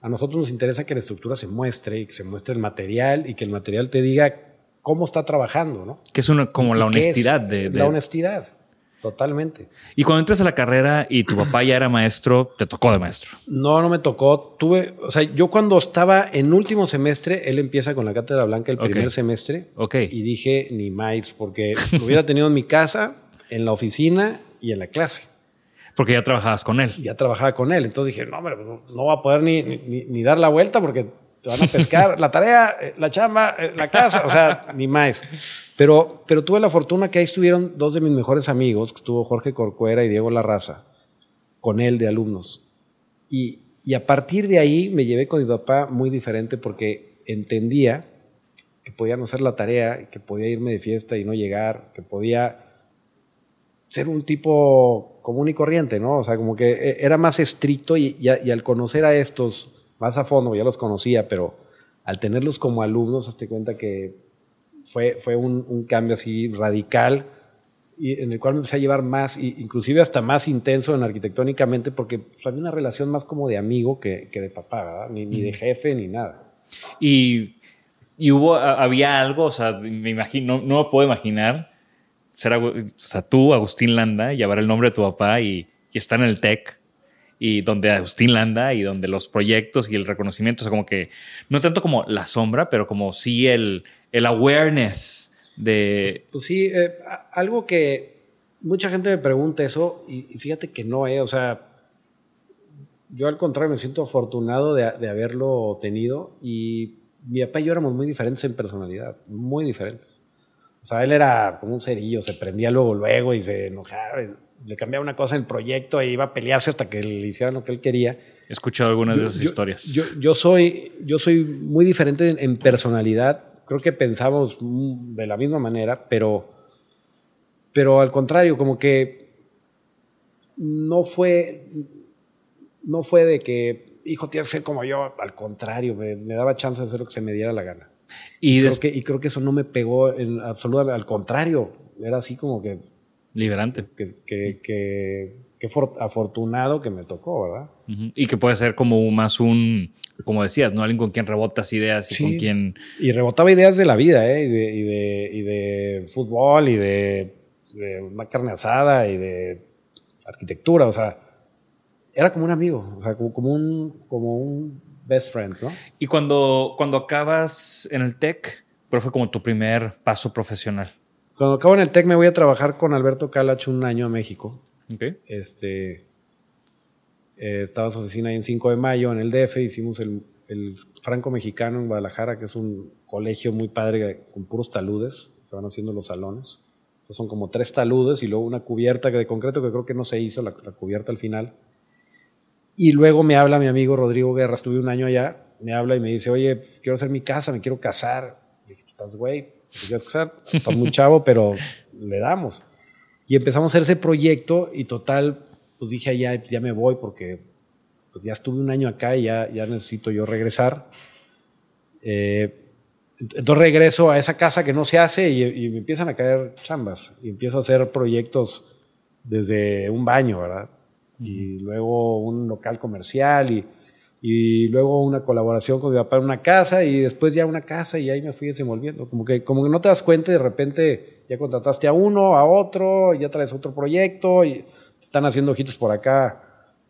A nosotros nos interesa que la estructura se muestre y que se muestre el material y que el material te diga cómo está trabajando, ¿no? Que es una, como la honestidad de, La honestidad. Totalmente. Y cuando entras a la carrera y tu papá ya era maestro, ¿te tocó de maestro? No, no me tocó. Tuve, o sea, yo cuando estaba en último semestre, él empieza con la cátedra blanca el primer semestre. Ok. Y dije, ni más, porque lo hubiera tenido en mi casa, en la oficina y en la clase. Porque ya trabajabas con él. Ya trabajaba con él. Entonces dije, no, hombre, no, no va a poder ni, ni, ni dar la vuelta porque te van a pescar la tarea, eh, la chamba, eh, la casa, o sea, ni más. Pero, pero tuve la fortuna que ahí estuvieron dos de mis mejores amigos, que estuvo Jorge Corcuera y Diego Larraza, con él de alumnos. Y, y a partir de ahí me llevé con mi papá muy diferente porque entendía que podía no hacer la tarea, que podía irme de fiesta y no llegar, que podía ser un tipo común y corriente, ¿no? O sea, como que eh, era más estricto y, y al conocer a estos más a fondo, ya los conocía, pero al tenerlos como alumnos, hazte cuenta que fue, fue un, cambio así radical y en el cual me empecé a llevar más, inclusive hasta más intenso en arquitectónicamente, porque había una relación más como de amigo que, de papá, Ni, ni, de jefe ni nada. Y, y, hubo, había algo, o sea, me imagino, no, no puedo imaginar ser, o sea, tú, Agustín Landa, llevar el nombre de tu papá y, y estar en el TEC y donde Agustín Landa y donde los proyectos y el reconocimiento, o sea, como que no tanto como la sombra, pero como sí el, el awareness de... Pues sí, eh, algo que mucha gente me pregunta eso y, fíjate que no, eh, o sea, yo al contrario me siento afortunado de, de, haberlo tenido y mi papá y yo éramos muy diferentes en personalidad, muy diferentes. O sea, él era como un cerillo, se prendía luego, luego y se enojaba le cambiaba una cosa en el proyecto e iba a pelearse hasta que le hicieran lo que él quería. He escuchado algunas de esas historias. Yo, yo, soy, yo soy muy diferente en, personalidad. Creo que pensamos de la misma manera, pero, pero al contrario, como que no fue, no fue de que, hijo, tienes que ser como yo, al contrario, me, daba chance de hacer lo que se me diera la gana. Y, creo que, y creo que eso no me pegó en absoluto, al contrario, era así como que... Liberante. Que, que, que, afortunado que me tocó, ¿verdad? Y que puede ser como más un como decías, ¿no? Alguien con quien rebotas ideas y con quien... Y rebotaba ideas de la vida, ¿eh? Y de, y de, y de fútbol y de, de, una carne asada y de arquitectura, o sea, era como un amigo, o sea, como, como, un, como un best friend, ¿no? Y cuando, cuando acabas en el TEC, ¿cuál fue como tu primer paso profesional? Cuando acabo en el TEC me voy a trabajar con Alberto Calach un año a México. Okay. Este, eh, estaba su oficina ahí en 5 de mayo, en el DF, hicimos el, el Franco Mexicano en Guadalajara, que es un colegio muy padre con puros taludes, se van haciendo los salones. son como tres taludes y luego una cubierta de concreto que creo que no se hizo, la, cubierta al final. Y luego me habla mi amigo Rodrigo Guerra, estuve un año allá, me habla y me dice, oye, quiero hacer mi casa, me quiero casar. dije, estás güey, ¿te quieres casar? Estás muy [laughs] chavo, pero le damos. Y empezamos a hacer ese proyecto y total, pues dije, ya, ya me voy porque pues ya estuve un año acá y ya, ya necesito yo regresar. Eh, entonces regreso a esa casa que no se hace y, me empiezan a caer chambas y empiezo a hacer proyectos desde un baño, ¿verdad? Y luego un local comercial y, y luego una colaboración con mi papá en una casa y después ya una casa y ahí me fui desenvolviendo. Como que, como que no te das cuenta y de repente ya contrataste a uno, a otro, ya traes otro proyecto y están haciendo ojitos por acá,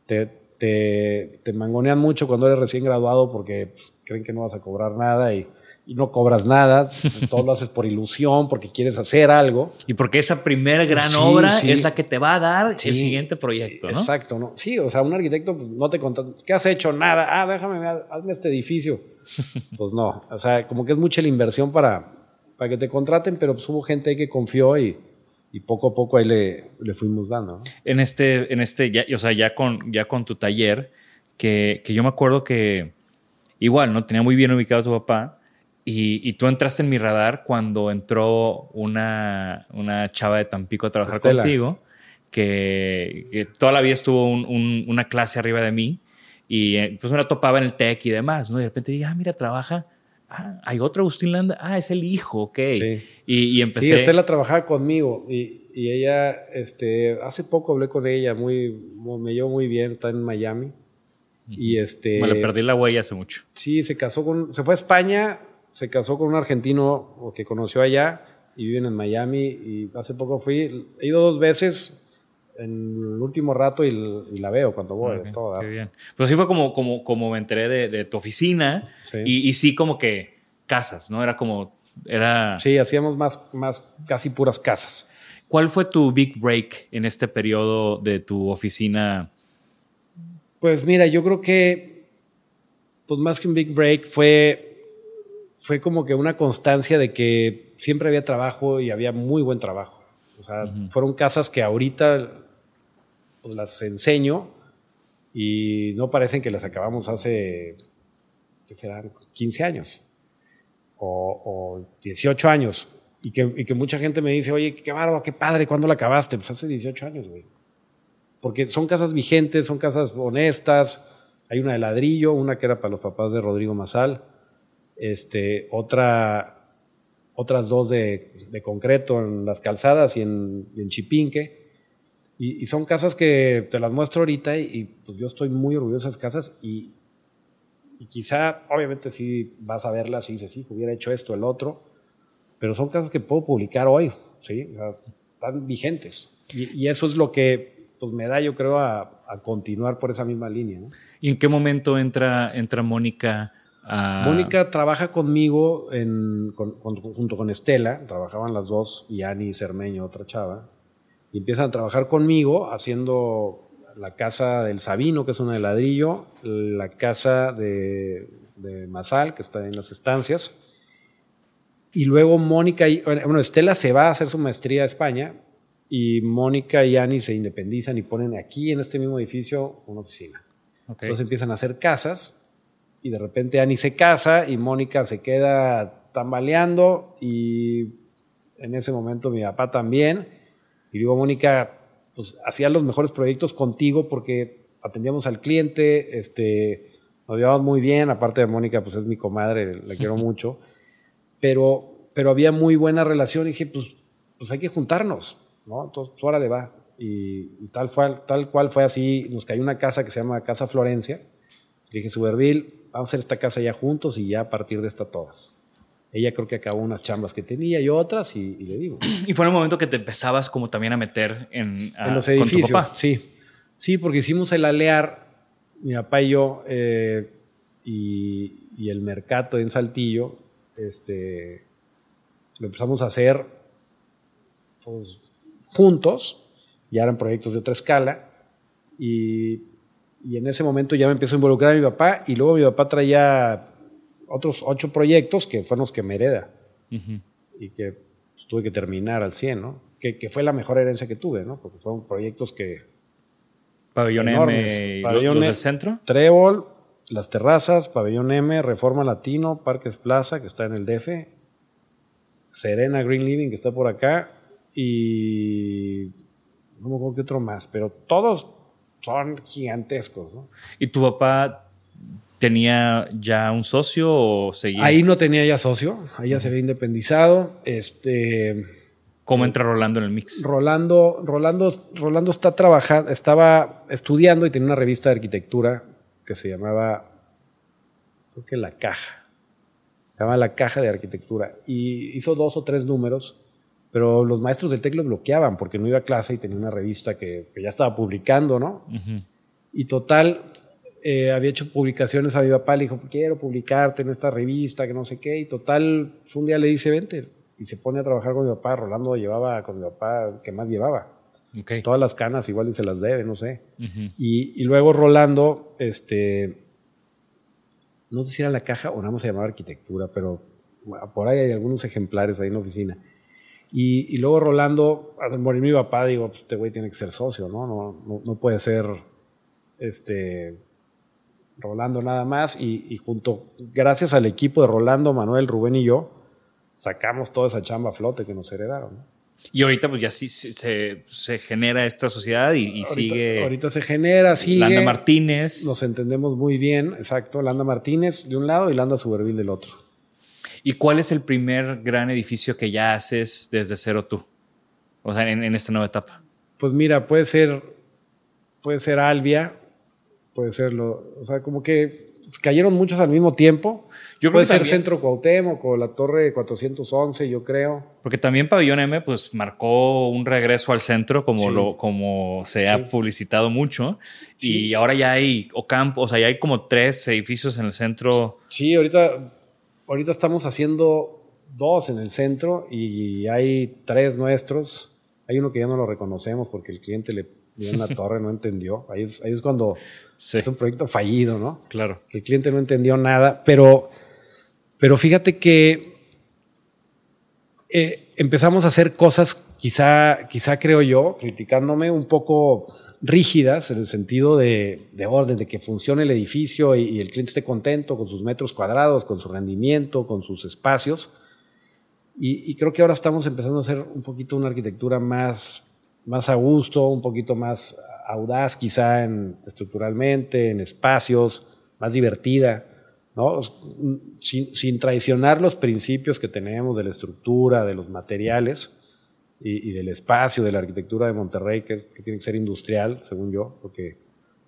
te, te, te mangonean mucho cuando eres recién graduado porque pues, creen que no vas a cobrar nada y, y no cobras nada, [laughs] todo lo haces por ilusión, porque quieres hacer algo. Y porque esa primera gran obra es la que te va a dar el siguiente proyecto, ¿no? Exacto, ¿no? Sí, o sea, un arquitecto pues, no te contó, ¿qué has hecho? Nada, ah, déjame, hazme este edificio. [laughs] pues no, o sea, como que es mucha la inversión para, para que te contraten, pero pues hubo gente ahí que confió y, y poco a poco ahí le, le fuimos dando. En este, en este, ya, o sea, ya con, ya con tu taller, que, que, yo me acuerdo que igual, ¿no? Tenía muy bien ubicado a tu papá y, y tú entraste en mi radar cuando entró una, una chava de Tampico a trabajar contigo, que, que, toda la vida estuvo un, una clase arriba de mí y eh, pues me la topaba en el tech y demás, ¿no? Y de repente dije, ah, mira, trabaja ah, hay otro Agustín Landa, ah, es el hijo, ok. Sí. Y, y, empecé. Sí, Estela trabajaba conmigo y, y, ella, este, hace poco hablé con ella, muy, me llevo muy bien, está en Miami. Y este. Bueno, le perdí la huella hace mucho. Sí, se casó con, se fue a España, se casó con un argentino que conoció allá y viven en Miami. Y hace poco fui, he ido dos veces, en el último rato y, la veo cuando voy. todo, qué bien. Pero sí fue como, como, como me enteré de, de tu oficina Y, y, sí como que casas, ¿no? Era como... Era... Sí, hacíamos más, más casi puras casas. ¿Cuál fue tu big break en este periodo de tu oficina? Pues mira, yo creo que pues más que un big break fue, fue como que una constancia de que siempre había trabajo y había muy buen trabajo. O sea, fueron casas que ahorita pues, las enseño y no parecen que las acabamos hace, ¿qué serán? 15 años o, 18 años. Y que, mucha gente me dice, oye, qué bárbaro, qué padre, ¿cuándo la acabaste? Pues hace 18 años, güey. Porque son casas vigentes, son casas honestas. Hay una de ladrillo, una que era para los papás de Rodrigo Mazal, este, otra, otras dos de, concreto en las calzadas y en, en Chipinque y, son casas que te las muestro ahorita y, pues yo estoy muy orgulloso de esas casas y, quizá, obviamente sí vas a verlas y dices, sí, hubiera hecho esto, el otro, pero son casas que puedo publicar hoy, ¿sí? están vigentes. Y, eso es lo que pues, me da, yo creo, a, continuar por esa misma línea. ¿Y en qué momento entra, entra Mónica? A... Mónica trabaja conmigo en, junto con Estela, trabajaban las dos, y Ani Cermeño, otra chava, y empiezan a trabajar conmigo haciendo la casa del Sabino, que es una de ladrillo, la casa de, de Masal, que está en las estancias. Y luego Mónica, y, bueno, Estela se va a hacer su maestría a España y Mónica y Ani se independizan y ponen aquí en este mismo edificio una oficina. Entonces empiezan a hacer casas y de repente Ani se casa y Mónica se queda tambaleando y en ese momento mi papá también y digo, Mónica, pues hacía los mejores proyectos contigo porque atendíamos al cliente, este, nos llevábamos muy bien, aparte de Mónica, pues es mi comadre, la [laughs] quiero mucho, pero, pero había muy buena relación y dije, pues, pues hay que juntarnos, ¿no? Entonces, pues órale va. Y, y tal, fue, tal cual fue así, nos cayó una casa que se llama Casa Florencia, le dije, Suberville, vamos a hacer esta casa ya juntos y ya a partir de esta todas. Ella creo que acabó unas chambas que tenía y otras y, y le digo. [clears throat] Y fue en el momento que te empezabas como también a meter en, a- en los con tu edificios. papá. Sí, sí, porque hicimos el alear, mi papá y yo, eh, y, y el mercado en Saltillo, este, lo empezamos a hacer pues, juntos, ya eran proyectos de otra escala, y, y en ese momento ya me empezó a involucrar a mi papá, y luego mi papá traía otros ocho proyectos que fueron los que me hereda, y que pues, tuve que terminar al 100, ¿no? Que, que fue la mejor herencia que tuve, ¿no? Porque fueron proyectos que Pabellón Enormes. M y Pabellón los M. del centro. Trébol, Las Terrazas, Pabellón M, Reforma Latino, Parques Plaza, que está en el DF, Serena Green Living, que está por acá, y no me acuerdo qué otro más, pero todos son gigantescos, ¿no? ¿Y tu papá tenía ya un socio o seguía? Ahí no tenía ya socio, ahí ya se había independizado, este... ¿Cómo entra Rolando en el mix? Rolando, Rolando, Rolando está trabajando, estaba estudiando y tenía una revista de arquitectura que se llamaba, creo que La Caja. Se llamaba La Caja de Arquitectura. Y hizo dos o tres números, pero los maestros del TEC lo bloqueaban porque no iba a clase y tenía una revista que, que ya estaba publicando, ¿no? Y total, eh, había hecho publicaciones a mi papá, le dijo, quiero publicarte en esta revista, que no sé qué. Y total, un día le dice, vente. Y se pone a trabajar con mi papá. Rolando llevaba con mi papá, ¿qué más llevaba? Todas las canas igual y se las debe, no sé. Y, y luego Rolando, este, no sé si era la caja o nada más se llamaba arquitectura, pero bueno, por ahí hay algunos ejemplares ahí en la oficina. Y, y luego Rolando, al morir mi papá, digo, pues este güey tiene que ser socio, ¿no? No, no, no puede ser, este, Rolando nada más. Y, y junto, gracias al equipo de Rolando, Manuel, Rubén y yo, sacamos toda esa chamba a flote que nos heredaron, ¿no? Y ahorita pues ya sí se, se- se genera esta sociedad y, y Ahorita- sigue Ahorita se genera, sigue. Landa Martínez. Nos entendemos muy bien, exacto. Landa Martínez de un lado y Landa Suberville del otro. ¿Y cuál es el primer gran edificio que ya haces desde cero tú? O sea, en, en esta nueva etapa. Pues mira, puede ser, puede ser Albia, puede ser lo, o sea, como que cayeron muchos al mismo tiempo. Yo creo puede que ser también- Centro Cuauhtémoc o la Torre 411, yo creo. Porque también Pabellón M pues marcó un regreso al centro como, Sí. lo, como se ha Sí. publicitado mucho. Sí. Y ahora ya hay Ocampo, o sea, ya hay como tres edificios en el centro. Sí, ahorita, ahorita estamos haciendo dos en el centro y hay tres nuestros. Hay uno que ya no lo reconocemos porque el cliente le dio una [laughs] torre, no entendió. Ahí es, ahí es cuando Sí, es un proyecto fallido, ¿no? claro. el cliente no entendió nada, pero, pero fíjate que eh, empezamos a hacer cosas, quizá, quizá creo yo, criticándome un poco rígidas en el sentido de, de orden, de que funcione el edificio y, y el cliente esté contento con sus metros cuadrados, con su rendimiento, con sus espacios. Y, y creo que ahora estamos empezando a hacer un poquito una arquitectura más, más a gusto, un poquito más audaz quizá en, estructuralmente, en espacios, más divertida, ¿no? Sin, sin traicionar los principios que tenemos de la estructura, de los materiales y, y del espacio, de la arquitectura de Monterrey, que, es, que tiene que ser industrial, según yo, porque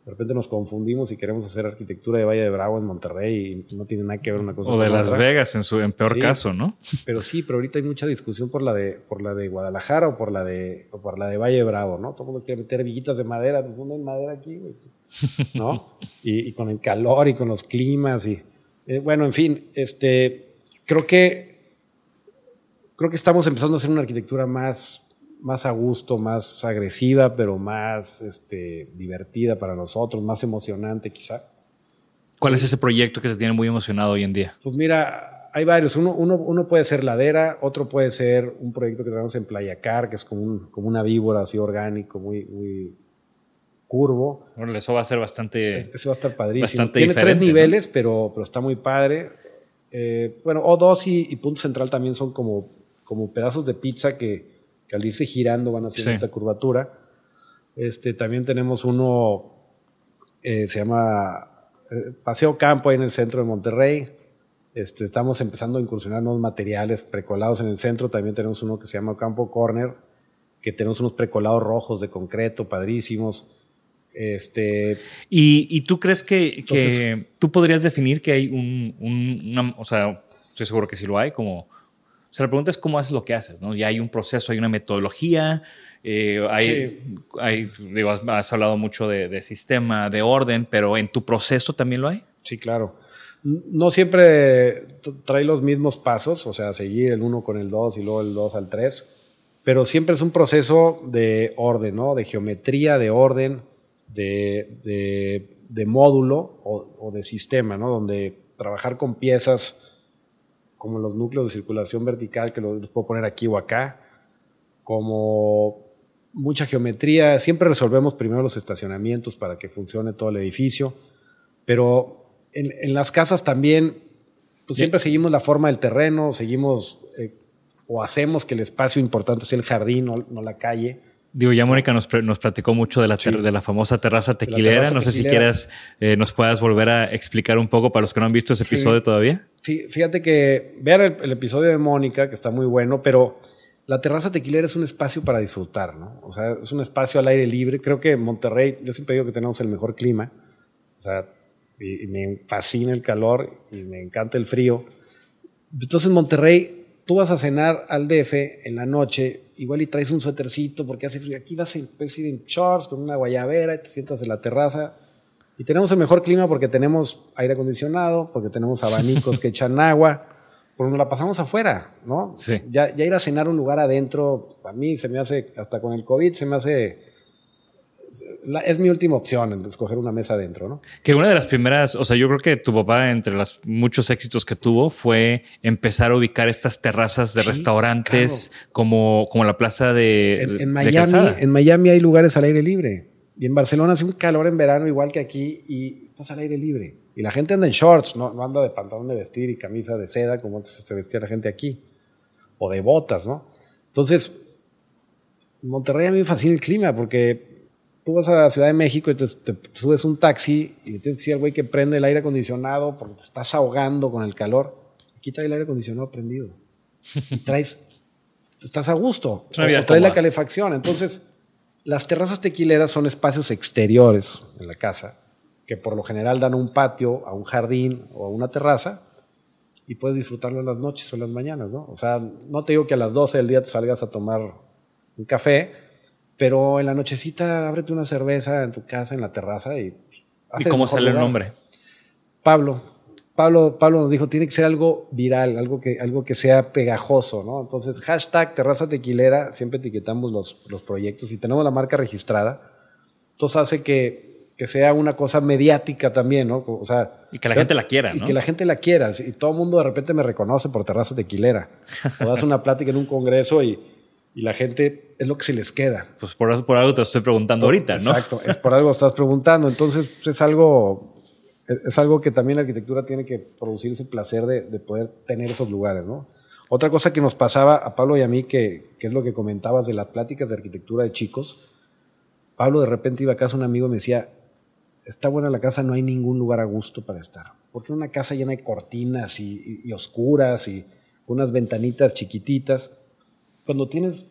de repente nos confundimos y queremos hacer arquitectura de Valle de Bravo en Monterrey y no tiene nada que ver una cosa O de Las otra. Vegas en su en peor Sí. caso, ¿no? Pero sí, pero ahorita hay mucha discusión por la de, por la de Guadalajara o por la de, o por la de Valle de Bravo, ¿no? Todo el mundo quiere meter villitas de madera, pues, ¿dónde hay madera aquí, güey? ¿No? Y, y con el calor y con los climas y, eh, bueno, en fin, este, creo que, creo que estamos empezando a hacer una arquitectura más, más a gusto, más agresiva, pero más, este, divertida para nosotros, más emocionante quizá. ¿Cuál es ese proyecto que te tiene muy emocionado hoy en día? Pues mira, hay varios. Uno, uno, uno puede ser ladera, otro puede ser un proyecto que tenemos en Playa Car, que es como, un, como una víbora así orgánico, muy, muy curvo. Bueno, eso va a ser bastante... Es- Ese va a estar padrísimo. Bastante Tiene tres niveles, pero, pero está muy padre. Eh, bueno, O2 y, y Punto Central también son como, como pedazos de pizza que, que al irse girando van haciendo Sí. esta curvatura. Este, también tenemos uno, eh, se llama eh, Paseo Campo ahí en el centro de Monterrey. Este, estamos empezando a incursionar nuevos materiales precolados en el centro. También tenemos uno que se llama Campo Corner, que tenemos unos precolados rojos de concreto, padrísimos. Este, ¿Y, tú crees que, que, tú podrías definir que hay un, una, o sea, estoy seguro que sí lo hay, como, sea, la pregunta es cómo haces lo que haces, ¿no? Ya hay un proceso, hay una metodología, eh, hay, hay digo, has, hablado mucho de, de, sistema, de orden, pero en tu proceso también lo hay. Sí, claro. No siempre trae los mismos pasos, o sea, seguir el 1 con el 2 y luego el 2 al 3, pero siempre es un proceso de orden, ¿no? De geometría, de orden, de, de, módulo o, de sistema, ¿no? Donde trabajar con piezas como los núcleos de circulación vertical, que los, puedo poner aquí o acá, como mucha geometría. Siempre resolvemos primero los estacionamientos para que funcione todo el edificio, pero en, las casas también, pues siempre seguimos la forma del terreno, seguimos eh, o hacemos que el espacio importante sea el jardín, no la calle. Digo, ya Mónica nos, nos platicó mucho de la, de la famosa terraza tequilera. no sé si quieras, eh, nos puedas volver a explicar un poco para los que no han visto ese episodio todavía. Fíjate que vean el, episodio de Mónica, que está muy bueno, pero la terraza tequilera es un espacio para disfrutar, ¿no? O sea, es un espacio al aire libre. Creo que Monterrey, yo siempre digo que tenemos el mejor clima. O sea, y me fascina el calor y me encanta el frío. Entonces, Monterrey tú vas a cenar al DF en la noche, igual y traes un suétercito porque hace frío. Aquí vas ir en shorts con una guayabera y te sientas en la terraza. Y tenemos el mejor clima porque tenemos aire acondicionado, porque tenemos abanicos que [laughs] echan agua, porque nos la pasamos afuera, ¿no? Sí. Ya, ya ir a cenar un lugar adentro, a mí se me hace, hasta con el COVID, se me hace es mi última opción, escoger una mesa adentro, ¿no? Que una de las primeras, o sea, yo creo que tu papá, entre los muchos éxitos que tuvo, fue empezar a ubicar estas terrazas de restaurantes como, como la plaza de. En, Miami, en Miami hay lugares al aire libre. Y en Barcelona hace un calor en verano igual que aquí y estás al aire libre. Y la gente anda en shorts, no, anda de pantalón de vestir y camisa de seda como antes se vestía la gente aquí. O de botas, ¿no? Entonces, Monterrey a mí me fascina el clima porque tú vas a la Ciudad de México y te, subes un taxi y le tienes que decir al güey que prende el aire acondicionado porque te estás ahogando con el calor. Aquí trae el aire acondicionado prendido. Y traes, estás a gusto. O, traes la calefacción. Entonces, las terrazas tequileras son espacios exteriores en la casa que por lo general dan un patio, a un jardín o a una terraza y puedes disfrutarlo en las noches o en las mañanas, ¿no? O sea, no te digo que a las 12 del día te salgas a tomar un café, pero en la nochecita, ábrete una cerveza en tu casa, en la terraza y... ¿Y cómo sale el nombre? Pablo. Pablo, Pablo nos dijo, tiene que ser algo viral, algo que, algo que sea pegajoso, ¿no? Entonces, hashtag terraza tequilera, siempre etiquetamos los, los proyectos y tenemos la marca registrada. Entonces hace que, que sea una cosa mediática también, ¿no? O sea, y que la gente la quiera, ¿no? Y que la gente la quiera. Y todo el mundo de repente me reconoce por terraza tequilera. o das una plática en un congreso y y la gente es lo que se les queda. Pues por, por algo te estoy preguntando ahorita, ¿no? Exacto, es por algo estás preguntando. Entonces pues, es algo, es algo que también la arquitectura tiene que producir ese placer de, de, poder tener esos lugares, ¿no? Otra cosa que nos pasaba a Pablo y a mí, que, que, es lo que comentabas de las pláticas de arquitectura de chicos, Pablo de repente iba a casa un amigo y me decía, está buena la casa, no hay ningún lugar a gusto para estar. Porque una casa llena de cortinas y, y oscuras y unas ventanitas chiquititas cuando tienes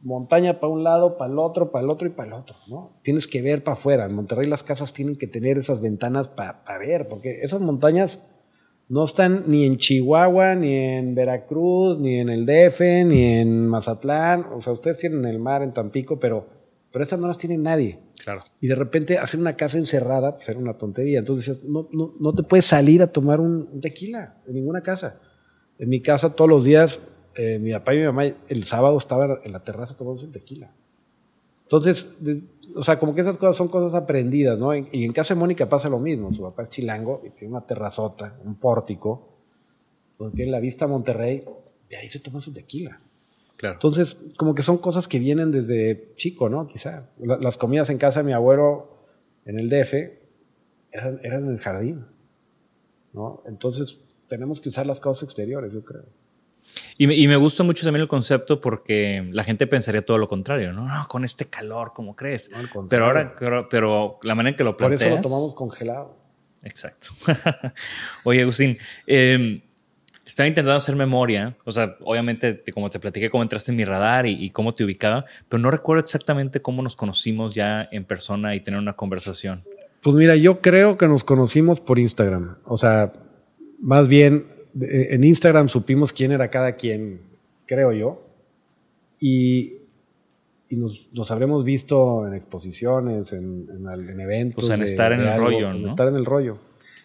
montaña para un lado, para el otro, para el otro y para el otro, ¿no? Tienes que ver para afuera. En Monterrey las casas tienen que tener esas ventanas para ver, porque esas montañas no están ni en Chihuahua, ni en Veracruz, ni en el DF, ni en Mazatlán. O sea, ustedes tienen el mar en Tampico, pero, pero esas no las tiene nadie. Claro. Y de repente hacer una casa encerrada, pues era una tontería. Entonces no, no, no te puedes salir a tomar un tequila en ninguna casa. En mi casa todos los días eh, mi papá y mi mamá el sábado estaban en la terraza tomando un tequila. Entonces, o sea, como que esas cosas son cosas aprendidas, ¿no? Y en casa de Mónica pasa lo mismo. Su papá es chilango y tiene una terrazota, un pórtico, donde tiene la vista a Monterrey, y ahí se toma su tequila. Claro. Entonces, como que son cosas que vienen desde chico, ¿no? Quizá. Las comidas en casa de mi abuelo en el DF eran, eran en el jardín, ¿no? Entonces, tenemos que usar las cosas exteriores, yo creo. Y me, y me, gusta mucho también el concepto porque la gente pensaría todo lo contrario, ¿no? No, con este calor, ¿cómo crees? No, pero ahora, pero, pero, la manera en que lo planteas... Por eso lo tomamos congelado. Exacto. [laughs] Oye, Agustín, eh, estaba intentando hacer memoria, o sea, obviamente, como te platiqué cómo entraste en mi radar y, cómo te ubicaba, pero no recuerdo exactamente cómo nos conocimos ya en persona y tener una conversación. Pues mira, yo creo que nos conocimos por Instagram. O sea, más bien en Instagram supimos quién era cada quien, creo yo. Y, y nos, nos, habremos visto en exposiciones, en, en, eventos. Pues en estar en el rollo, ¿no? Estar en el rollo.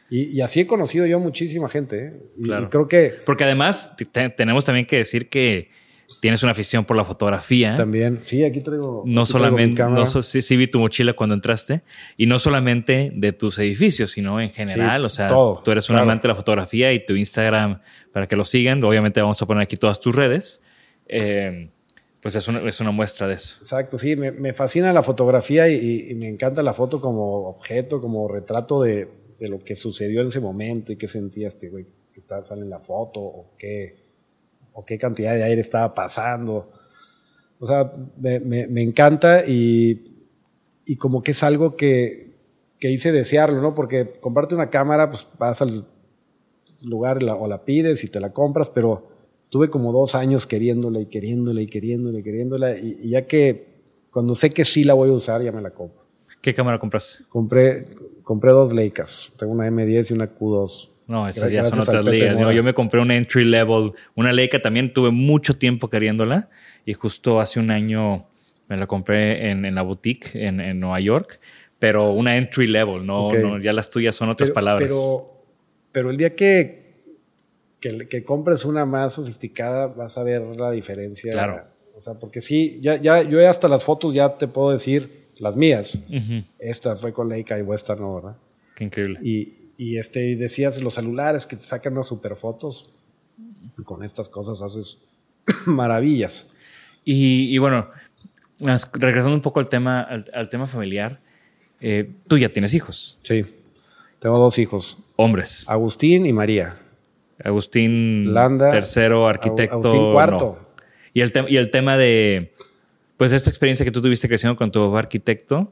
Y, así he conocido yo a muchísima gente. ¿eh? Y, creo que. Porque además tenemos también que decir que tienes una afición por la fotografía. También. Sí, aquí traigo. No solamente. no, sí, vi tu mochila cuando entraste. Y no solamente de tus edificios, sino en general. o sea, tú eres un amante de la fotografía y tu Instagram, para que lo sigan, obviamente vamos a poner aquí todas tus redes. Eh, pues es una, es una, muestra de eso. Exacto, sí, me, me fascina la fotografía y, y, me encanta la foto como objeto, como retrato de, de lo que sucedió en ese momento y qué sentía este güey que está, sale en la foto o qué, o qué cantidad de aire estaba pasando. O sea, me, me, encanta y, y, como que es algo que, que, hice desearlo, ¿no? Porque comprarte una cámara, pues vas al lugar o la pides y te la compras, pero tuve como dos años queriéndola y queriéndola y queriéndola y queriéndola y, y ya que cuando sé que sí la voy a usar, ya me la compro. ¿Qué cámara compraste? Compré, compré dos Leicas. Tengo una M10 y una Q2. No, esas ya son otras ligas. Yo, me compré una entry level, una Leica también tuve mucho tiempo queriéndola y justo hace un año me la compré en, la boutique en, Nueva York, pero una entry level, no, ya las tuyas son otras palabras. Pero, pero el día que, que, que, compres una más sofisticada vas a ver la diferencia. Claro. O sea, porque sí, ya, ya, yo hasta las fotos ya te puedo decir las mías. Esta fue con Leica y esta no, ¿verdad? Qué increíble. Y, y este, decías los celulares que te sacan unas super fotos. Con estas cosas haces [coughs] maravillas. Y, y, bueno, regresando un poco al tema, al, tema familiar, eh, tú ya tienes hijos. Sí, tengo dos hijos. Hombres. Agustín y María. Agustín Landa, tercero, arquitecto. Agustín cuarto. Y, el y el tema de pues esta experiencia que tú tuviste creciendo con tu arquitecto,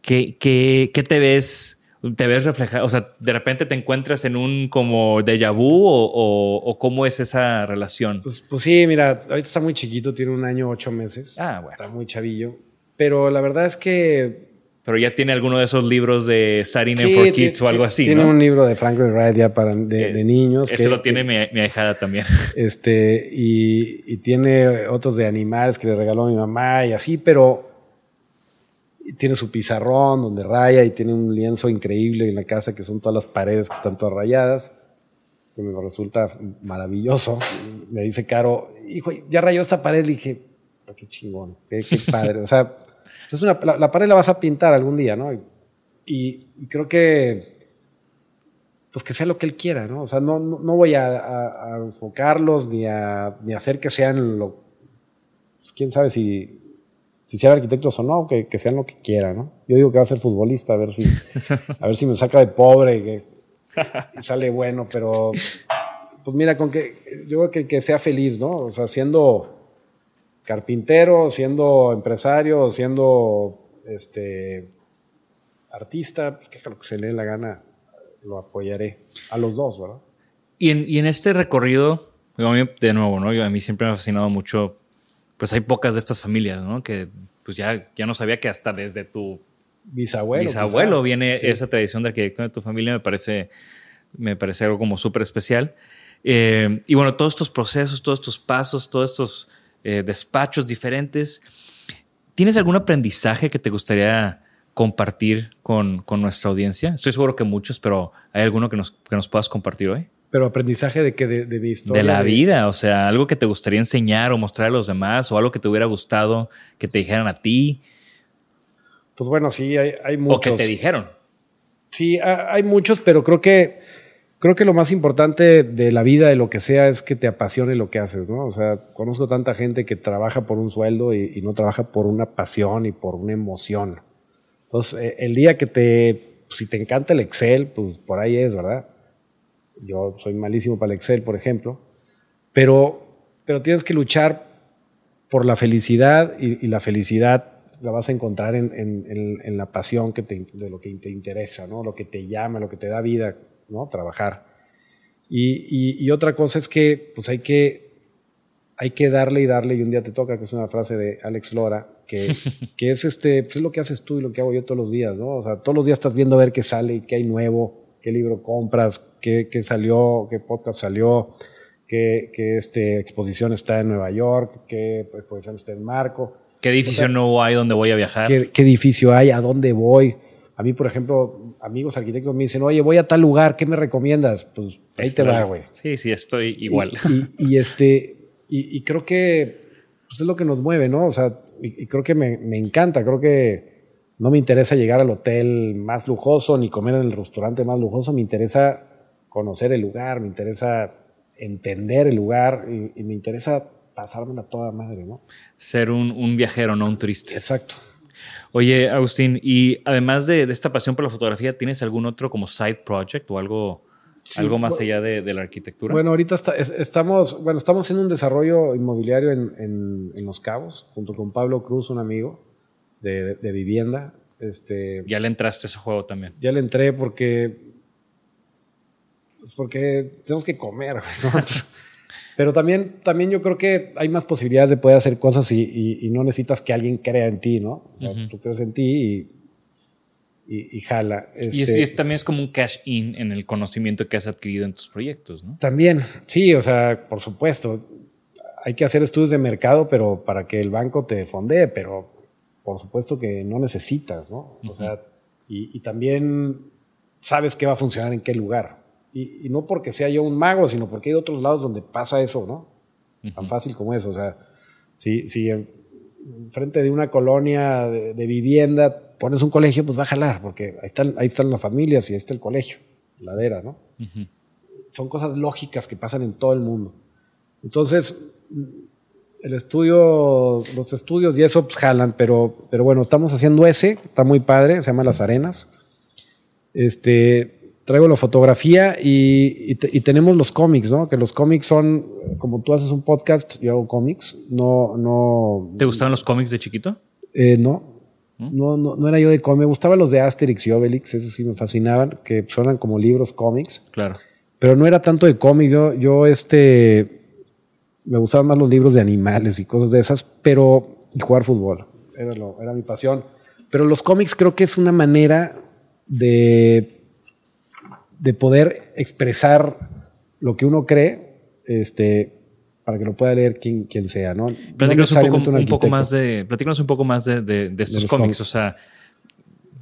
¿qué, qué, te ves? ¿Te ves reflejado? O sea, ¿de repente te encuentras en un como déjà vu o, cómo es esa relación? Pues, pues sí, mira, ahorita está muy chiquito, tiene un año, ocho meses. Ah, bueno. Está muy chavillo. Pero la verdad es que pero ya tiene alguno de esos libros de Saturday for Kids o algo así. Tiene un libro de Franklin Wright ya para de, eh, niños. Ese lo tiene mi, mi, ahijada también. [laughs] Este, y, y, tiene otros de animales que le regaló mi mamá y así, pero tiene su pizarrón donde raya y tiene un lienzo increíble en la casa que son todas las paredes que están todas rayadas, que me resulta maravilloso. Me dice Caro, hijo, ya rayó esta pared. Le dije, qué chingón, qué, qué [laughs] padre. O sea, es una, la, pared la vas a pintar algún día, ¿no? Y, creo que, pues que sea lo que él quiera, ¿no? O sea, no, no, voy a, enfocarlos ni a, ni hacer que sean lo, pues quién sabe si, si sean arquitectos o no, que, que, sean lo que quieran, ¿no? Yo digo que va a ser futbolista, a ver si, [laughs] a ver si me saca de pobre que, y sale bueno, pero pues mira, con que yo creo que, que sea feliz, ¿no? O sea, siendo carpintero, siendo empresario, siendo este, artista, que lo que se le dé la gana, lo apoyaré. A los dos, ¿verdad? Y en, y en este recorrido, de nuevo, ¿no? Yo, a mí siempre me ha fascinado mucho, pues hay pocas de estas familias, ¿no? Que pues ya, ya no sabía que hasta desde tu bisabuelo, bisabuelo viene esa tradición de arquitectura de tu familia, me parece, me parece algo como súper especial. Eh, y bueno, todos estos procesos, todos estos pasos, todos estos eh, despachos diferentes. ¿Tienes algún aprendizaje que te gustaría compartir con, nuestra audiencia? Estoy seguro que muchos, pero ¿hay alguno que nos, que nos puedas compartir hoy? Pero aprendizaje de que de, mi historia. De la vida, o sea, algo que te gustaría enseñar o mostrar a los demás, o algo que te hubiera gustado que te dijeran a ti. Pues bueno, sí, hay, hay muchos. O que te dijeron. Sí, hay muchos, pero creo que creo que lo más importante de la vida, de lo que sea, es que te apasione lo que haces, ¿no? O sea, conozco tanta gente que trabaja por un sueldo y, no trabaja por una pasión y por una emoción. Entonces, eh, el día que te, si te encanta el Excel, pues por ahí es, ¿verdad? Yo soy malísimo para el Excel, por ejemplo, pero pero tienes que luchar por la felicidad y, la felicidad la vas a encontrar en, en, en la pasión que te, de lo que te interesa, ¿no? lo que te llama, lo que te da vida, ¿no? trabajar. Y, y, otra cosa es que pues hay que, hay que darle y darle y un día te toca, que es una frase de Alex Lora, que, [laughs] que es, este, pues es lo que haces tú y lo que hago yo todos los días. ¿no? O sea, todos los días estás viendo a ver qué sale y qué hay nuevo, qué libro compras, qué, qué salió, qué podcast salió qué, este, exposición está en Nueva York, qué exposición está en Marco. ¿Qué edificio nuevo hay donde voy a viajar? ¿qué, edificio hay? ¿A dónde voy? A mí, por ejemplo, amigos arquitectos me dicen, oye, voy a tal lugar, ¿qué me recomiendas? Pues ahí te va, güey. Sí, sí, estoy igual. Y, este, y, creo que pues, es lo que nos mueve, ¿no? O sea, y, creo que me, me, encanta, creo que no me interesa llegar al hotel más lujoso ni comer en el restaurante más lujoso, me interesa conocer el lugar, me interesa entender el lugar y, me interesa pasármela toda madre, ¿no? Ser un, viajero, no un turista. Exacto. Oye, Agustín, y además de, esta pasión por la fotografía, ¿tienes algún otro como side project o algo, algo más allá de, la arquitectura? Bueno, ahorita estamos, bueno, estamos haciendo un desarrollo inmobiliario en, Los Cabos, junto con Pablo Cruz, un amigo de, vivienda. Este, ya le entraste a ese juego también. Ya le entré porque pues porque tenemos que comer. [laughs] Pero también, también yo creo que hay más posibilidades de poder hacer cosas y, no necesitas que alguien crea en ti, ¿no? Tú crees en ti y, y, jala. y, este también es como un cash in en el conocimiento que has adquirido en tus proyectos, ¿no? También, sí, o sea, por supuesto. Hay que hacer estudios de mercado, pero para que el banco te fondee, pero por supuesto que no necesitas, ¿no? O sea, y también sabes qué va a funcionar en qué lugar. Y, no porque sea yo un mago, sino porque hay otros lados donde pasa eso, ¿no? Tan fácil como eso. O sea, si, si en, frente de una colonia de, vivienda pones un colegio, pues va a jalar, porque ahí están, ahí están las familias y ahí está el colegio, ladera, ¿no? Son cosas lógicas que pasan en todo el mundo. Entonces, el estudio, los estudios y eso pues, jalan, pero, pero bueno, estamos haciendo ese, está muy padre, se llama Las Arenas. Este, traigo la fotografía y, tenemos los cómics, ¿no? Que los cómics son, como tú haces un podcast, yo hago cómics, no, no. ¿Te gustaban los cómics de chiquito? Eh, no. No, no, no era yo de cómics. Me gustaban los de Asterix y Obelix, eso sí me fascinaban, que suenan como libros cómics. Claro. Pero no era tanto de cómics. Yo, yo este, me gustaban más los libros de animales y cosas de esas, pero y jugar fútbol. Era, lo, era mi pasión. Pero los cómics creo que es una manera de de poder expresar lo que uno cree, este, para que lo pueda leer quien, quien sea, ¿no? Platícanos un, poco, más de, un poco más de, de, estos cómics. O sea,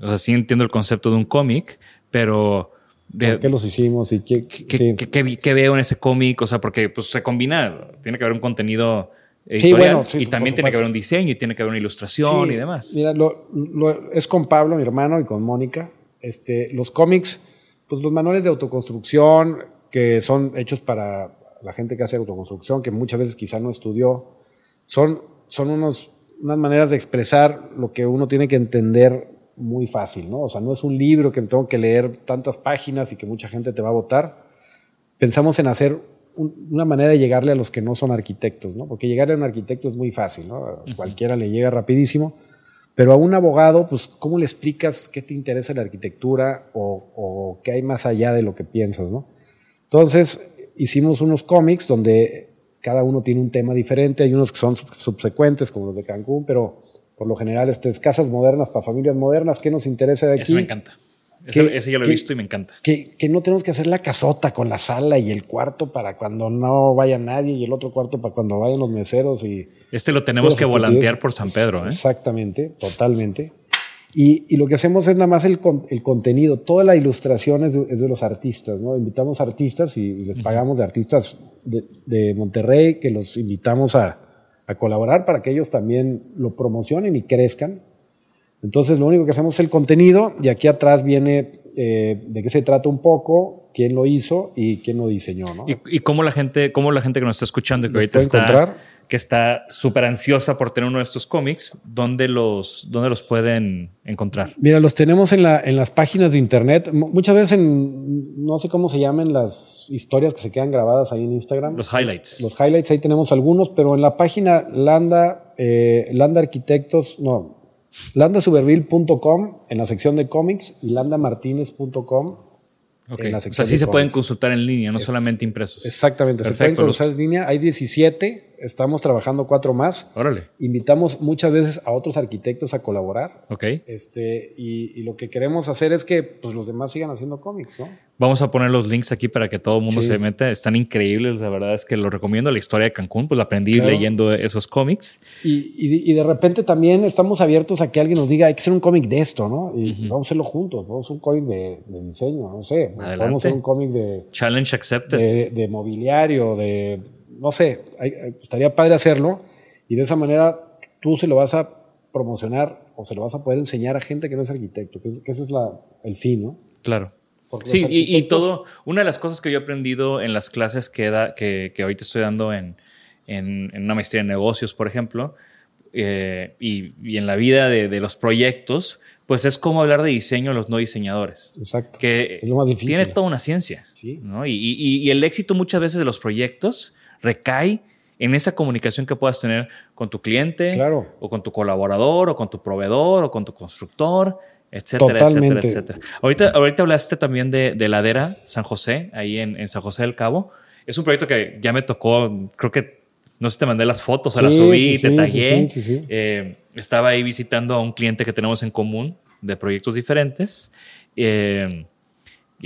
o sea, sí entiendo el concepto de un cómic, pero ¿Por qué los hicimos y qué, qué, veo en ese cómic? O sea, porque pues, se combina, tiene que haber un contenido editorial y también tiene que haber un diseño y tiene que haber una ilustración y demás. Mira, lo, es con Pablo, mi hermano, y con Mónica. Este, los cómics pues los manuales de autoconstrucción que son hechos para la gente que hace autoconstrucción, que muchas veces quizá no estudió, son, son unos, unas maneras de expresar lo que uno tiene que entender muy fácil, ¿no? O sea, no es un libro que tengo que leer tantas páginas y que mucha gente te va a votar. Pensamos en hacer una manera de llegarle a los que no son arquitectos, ¿no? Porque llegarle a un arquitecto es muy fácil, ¿no? Cualquiera le llega rapidísimo pero a un abogado, pues, ¿cómo le explicas qué te interesa la arquitectura o, qué hay más allá de lo que piensas, no? Entonces, hicimos unos cómics donde cada uno tiene un tema diferente. Hay unos que son subsecuentes, como los de Cancún, pero por lo general, este es casas modernas para familias modernas. ¿Qué nos interesa de aquí? Eso me encanta ese ya lo he visto y me encanta. Que, no tenemos que hacer la casota con la sala y el cuarto para cuando no vaya nadie y el otro cuarto para cuando vayan los meseros. y Este lo tenemos que volantear por San Pedro. ¿eh? Exactamente, totalmente. Y, lo que hacemos es nada más el, el contenido. Toda la ilustración es de, los artistas. ¿no? Invitamos artistas y, les pagamos de artistas de, Monterrey que los invitamos a, a colaborar para que ellos también lo promocionen y crezcan entonces, lo único que hacemos es el contenido y aquí atrás viene eh, de qué se trata un poco, quién lo hizo y quién lo diseñó. ¿no? ¿Y, cómo la gente, cómo la gente que nos está escuchando que ahorita está, que está súper ansiosa por tener uno de estos cómics, ¿dónde los, dónde los pueden encontrar? Mira, los tenemos en, la, en las páginas de internet. Muchas veces en, no sé cómo se llaman las historias que se quedan grabadas ahí en Instagram. Los highlights. Los highlights, ahí tenemos algunos, pero en la página Landa, eh, Landa Arquitectos, no, landasuberville.com en la sección de cómics y landamartinez.com en la sección o sea, sí se pueden consultar en línea, no solamente impresos. Exactamente, se pueden consultar en línea. Hay 17 estamos trabajando cuatro más. Órale. Invitamos muchas veces a otros arquitectos a colaborar. Ok. Este, y, lo que queremos hacer es que pues, los demás sigan haciendo cómics, ¿no? Vamos a poner los links aquí para que todo el mundo se meta. Están increíbles, la verdad es que lo recomiendo. La historia de Cancún, pues la aprendí leyendo esos cómics. Y, de repente también estamos abiertos a que alguien nos diga, hay que hacer un cómic de esto, ¿no? Y vamos a hacerlo juntos. Vamos a hacer un cómic de, diseño, no sé. Vamos a hacer un cómic de... Challenge accepted. de mobiliario, de no sé, estaría padre hacerlo y de esa manera tú se lo vas a promocionar o se lo vas a poder enseñar a gente que no es arquitecto, que, eso es el fin, ¿no? Claro. sí, y, todo, una de las cosas que yo he aprendido en las clases que, da, que, ahorita estoy dando en, una maestría en negocios, por ejemplo, eh, y, en la vida de, los proyectos, pues es como hablar de diseño a los no diseñadores. Exacto. Que es lo más difícil. Tiene toda una ciencia. Sí. ¿no? Y, y, el éxito muchas veces de los proyectos recae en esa comunicación que puedas tener con tu cliente, o con tu colaborador, o con tu proveedor, o con tu constructor, etcétera, etcétera, etcétera. Ahorita, ahorita hablaste también de, de Ladera San José, ahí en, San José del Cabo. Es un proyecto que ya me tocó, creo que, no sé, te mandé las fotos, o las subí, te tagué. Eh, estaba ahí visitando a un cliente que tenemos en común de proyectos diferentes. Eh,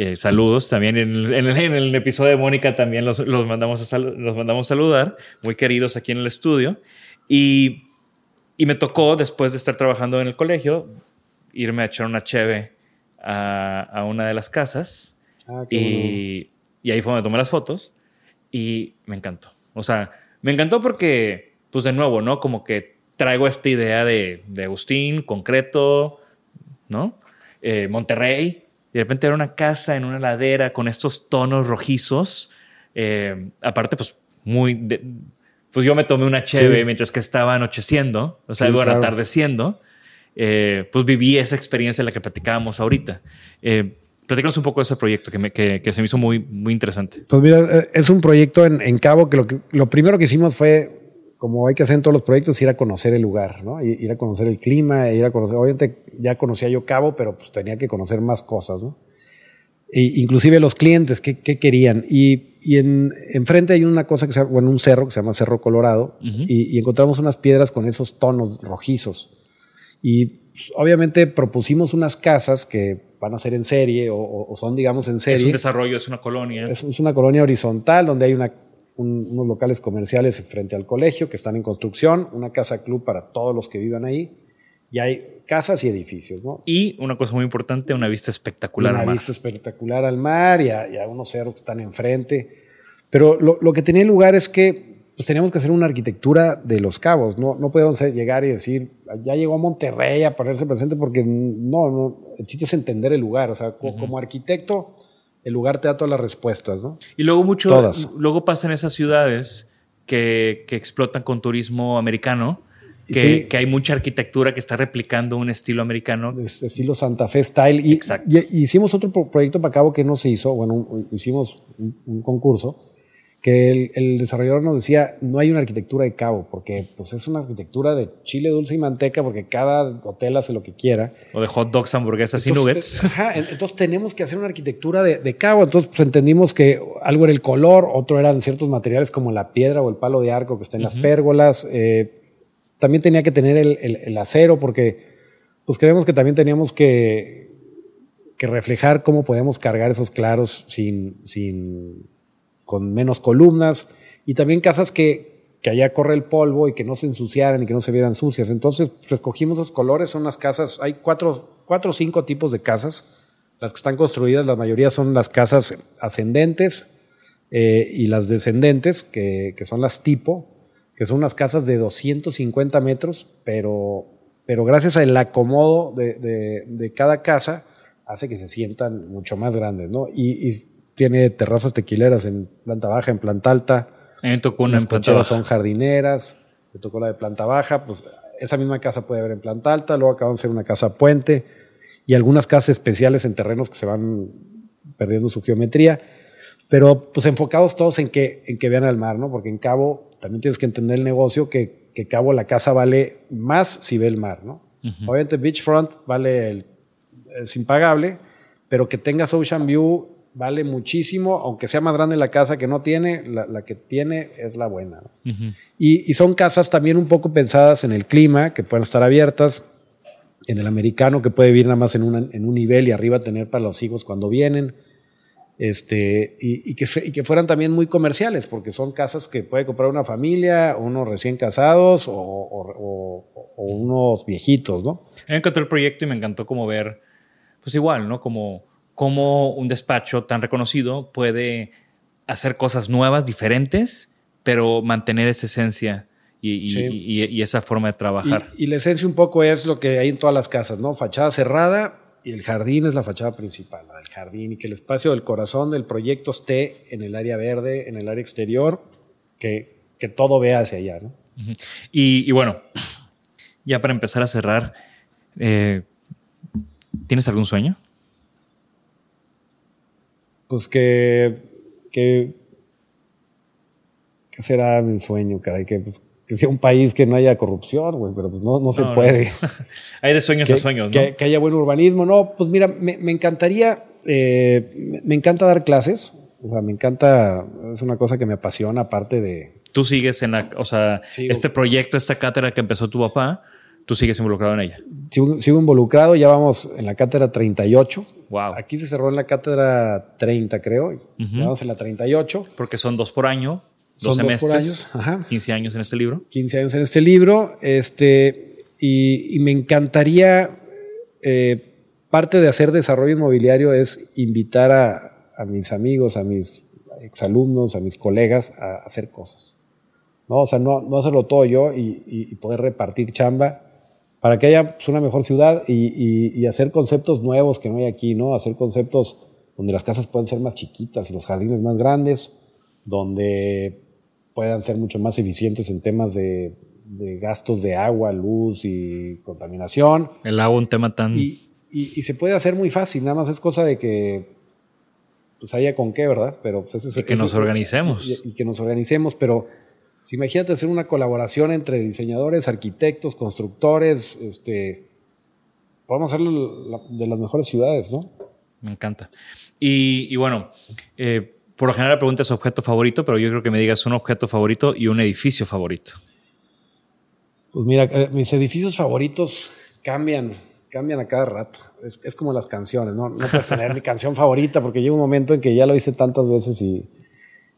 eh, saludos también en el, episodio de Mónica también los, mandamos a los mandamos saludar, muy queridos aquí en el estudio. Y, me tocó, después de estar trabajando en el colegio, irme a echar una cheve a, una de las casas. Ah, y, ahí fue donde tomé las fotos y me encantó. O sea, me encantó porque, pues de nuevo, ¿no? Como que traigo esta idea de, Agustín, concreto, ¿no? Eh, Monterrey, de repente era una casa en una ladera con estos tonos rojizos. Eh, aparte, pues muy... pues yo me tomé una cheve mientras que estaba anocheciendo, o sea, bueno, atardeciendo. Eh, pues viví esa experiencia en la que platicábamos ahorita. Eh, platícanos un poco de ese proyecto que, me, que, se me hizo muy, muy interesante. Pues mira, eh, es un proyecto en, en Cabo que lo, que lo primero que hicimos fue como hay que hacer en todos los proyectos, ir a conocer el lugar, ¿no? Ir a conocer el clima, ir a conocer, obviamente ya conocía yo Cabo, pero pues tenía que conocer más cosas, ¿no? E inclusive los clientes, ¿qué, querían? Y, y en, enfrente hay una cosa que se llama, bueno, un cerro que se llama Cerro Colorado, y, encontramos unas piedras con esos tonos rojizos. Y pues, obviamente propusimos unas casas que van a ser en serie o, son, digamos, en serie. Es un desarrollo, es una colonia. Es, es una colonia horizontal donde hay una unos locales comerciales frente al colegio que están en construcción, una casa club para todos los que vivan ahí, y hay casas y edificios, ¿no? Y una cosa muy importante, una vista espectacular una al mar. Una vista espectacular al mar y a, unos cerros que están enfrente. Pero lo, que tenía lugar es que pues teníamos que hacer una arquitectura de los cabos, no, no podemos llegar y decir, ya llegó a Monterrey a ponerse presente, porque no, no, el chiste es entender el lugar, o sea, como arquitecto el lugar te da todas las respuestas, ¿no? Y luego mucho, luego pasa en esas ciudades que, explotan con turismo americano, que, hay mucha arquitectura que está replicando un estilo americano. estilo Santa Fe Style. Y, hicimos otro proyecto para cabo que no se hizo, bueno, hicimos un concurso que el, desarrollador nos decía, no hay una arquitectura de cabo, porque pues es una arquitectura de chile dulce y manteca, porque cada hotel hace lo que quiera. O de hot dogs, hamburguesas y nuggets. Ajá, entonces tenemos que hacer una arquitectura de, cabo. Entonces pues, entendimos que algo era el color, otro eran ciertos materiales como la piedra o el palo de arco que está en las pérgolas. Eh, también tenía que tener el, acero, porque pues creemos que también teníamos que, que reflejar cómo podemos cargar esos claros sin... sin con menos columnas y también casas que, que allá corre el polvo y que no se ensuciaran y que no se vieran sucias. Entonces, pues, escogimos los colores, son unas casas, hay cuatro, cuatro o cinco tipos de casas. Las que están construidas, la mayoría son las casas ascendentes eh, y las descendentes, que, que, son las tipo, que son unas casas de 250 metros, pero, pero gracias al acomodo de, de, de cada casa, hace que se sientan mucho más grandes, ¿no? Y, y tiene terrazas tequileras en planta baja, en planta alta, me tocó una Las en planta baja. son jardineras. Te tocó la de planta baja. Pues esa misma casa puede haber en planta alta. Luego acaban de ser una casa puente. Y algunas casas especiales en terrenos que se van perdiendo su geometría. Pero pues enfocados todos en que, en que vean al mar, ¿no? Porque en Cabo también tienes que entender el negocio que, que Cabo la casa vale más si ve el mar, ¿no? Obviamente Beachfront vale el, es impagable, pero que tengas Ocean View vale muchísimo, aunque sea más grande la casa que no tiene, la, la que tiene es la buena. ¿no? y, y son casas también un poco pensadas en el clima, que pueden estar abiertas, en el americano que puede vivir nada más en, una- en un nivel y arriba tener para los hijos cuando vienen. Este, y, y que, y que fueran también muy comerciales, porque son casas que puede comprar una familia, unos recién casados o, o- o- o unos viejitos, ¿no? Me encantó el proyecto y me encantó como ver, pues igual, ¿no? Como, como un despacho tan reconocido puede hacer cosas nuevas, diferentes, pero mantener esa esencia y, y- Sí. y- y esa forma de trabajar. Y, y la esencia un poco es lo que hay en todas las casas, ¿no? Fachada cerrada y el jardín es la fachada principal, la del jardín, y que el espacio del corazón del proyecto esté en el área verde, en el área exterior, que, que todo vea hacia allá, ¿no? Y, y bueno, ya para empezar a cerrar, eh, ¿tienes algún sueño? Pues que, que, que será mi sueño, caray, que, pues, que sea un país que no haya corrupción, güey, pero pues no, no se No, no. puede. [laughs] Hay de sueños que, a sueños, ¿no? que- que haya buen urbanismo. No, pues mira, me, me encantaría, eh, me, me encanta dar clases. O sea, me encanta, es una cosa que me apasiona, aparte de. Tú sigues en la, o sea, este proyecto, esta cátedra que empezó tu papá, tú sigues involucrado en ella. Sigo, sigo involucrado, ya vamos en la cátedra 38. Wow. Aquí se cerró en la cátedra 30, creo. y Vamos en la 38. Porque son dos por año, dos Son dos por semestres, año, ajá. 15 años en este libro. 15 años en este libro, este, y, y me encantaría, eh, parte de hacer desarrollo inmobiliario es invitar a, a mis amigos, a mis exalumnos, a mis colegas a hacer cosas. ¿no? O sea, no, no hacerlo todo yo y, y- y poder repartir chamba para que haya pues, una mejor ciudad y, y- y hacer conceptos nuevos que no hay aquí, ¿no? Hacer conceptos donde las casas puedan ser más chiquitas y los jardines más grandes, donde puedan ser mucho más eficientes en temas de, de gastos de agua, luz y contaminación. El agua, un tema tan... Y, se puede hacer muy fácil, nada más es cosa de que pues haya con qué, ¿verdad? Pero pues, ese es- Y que ese- nos organicemos. Y que nos organicemos, pero si imagínate hacer una colaboración entre diseñadores, arquitectos, constructores, este, podemos hacerlo de las mejores ciudades, ¿no? Me encanta. Y, y bueno, eh, por lo general la pregunta es objeto favorito, pero yo creo que me digas un objeto favorito y un edificio favorito. Pues mira, eh, mis edificios favoritos cambian, cambian a cada rato. Es, es como las canciones, ¿no? No puedes tener mi canción favorita porque llega un momento en que ya lo hice tantas veces y,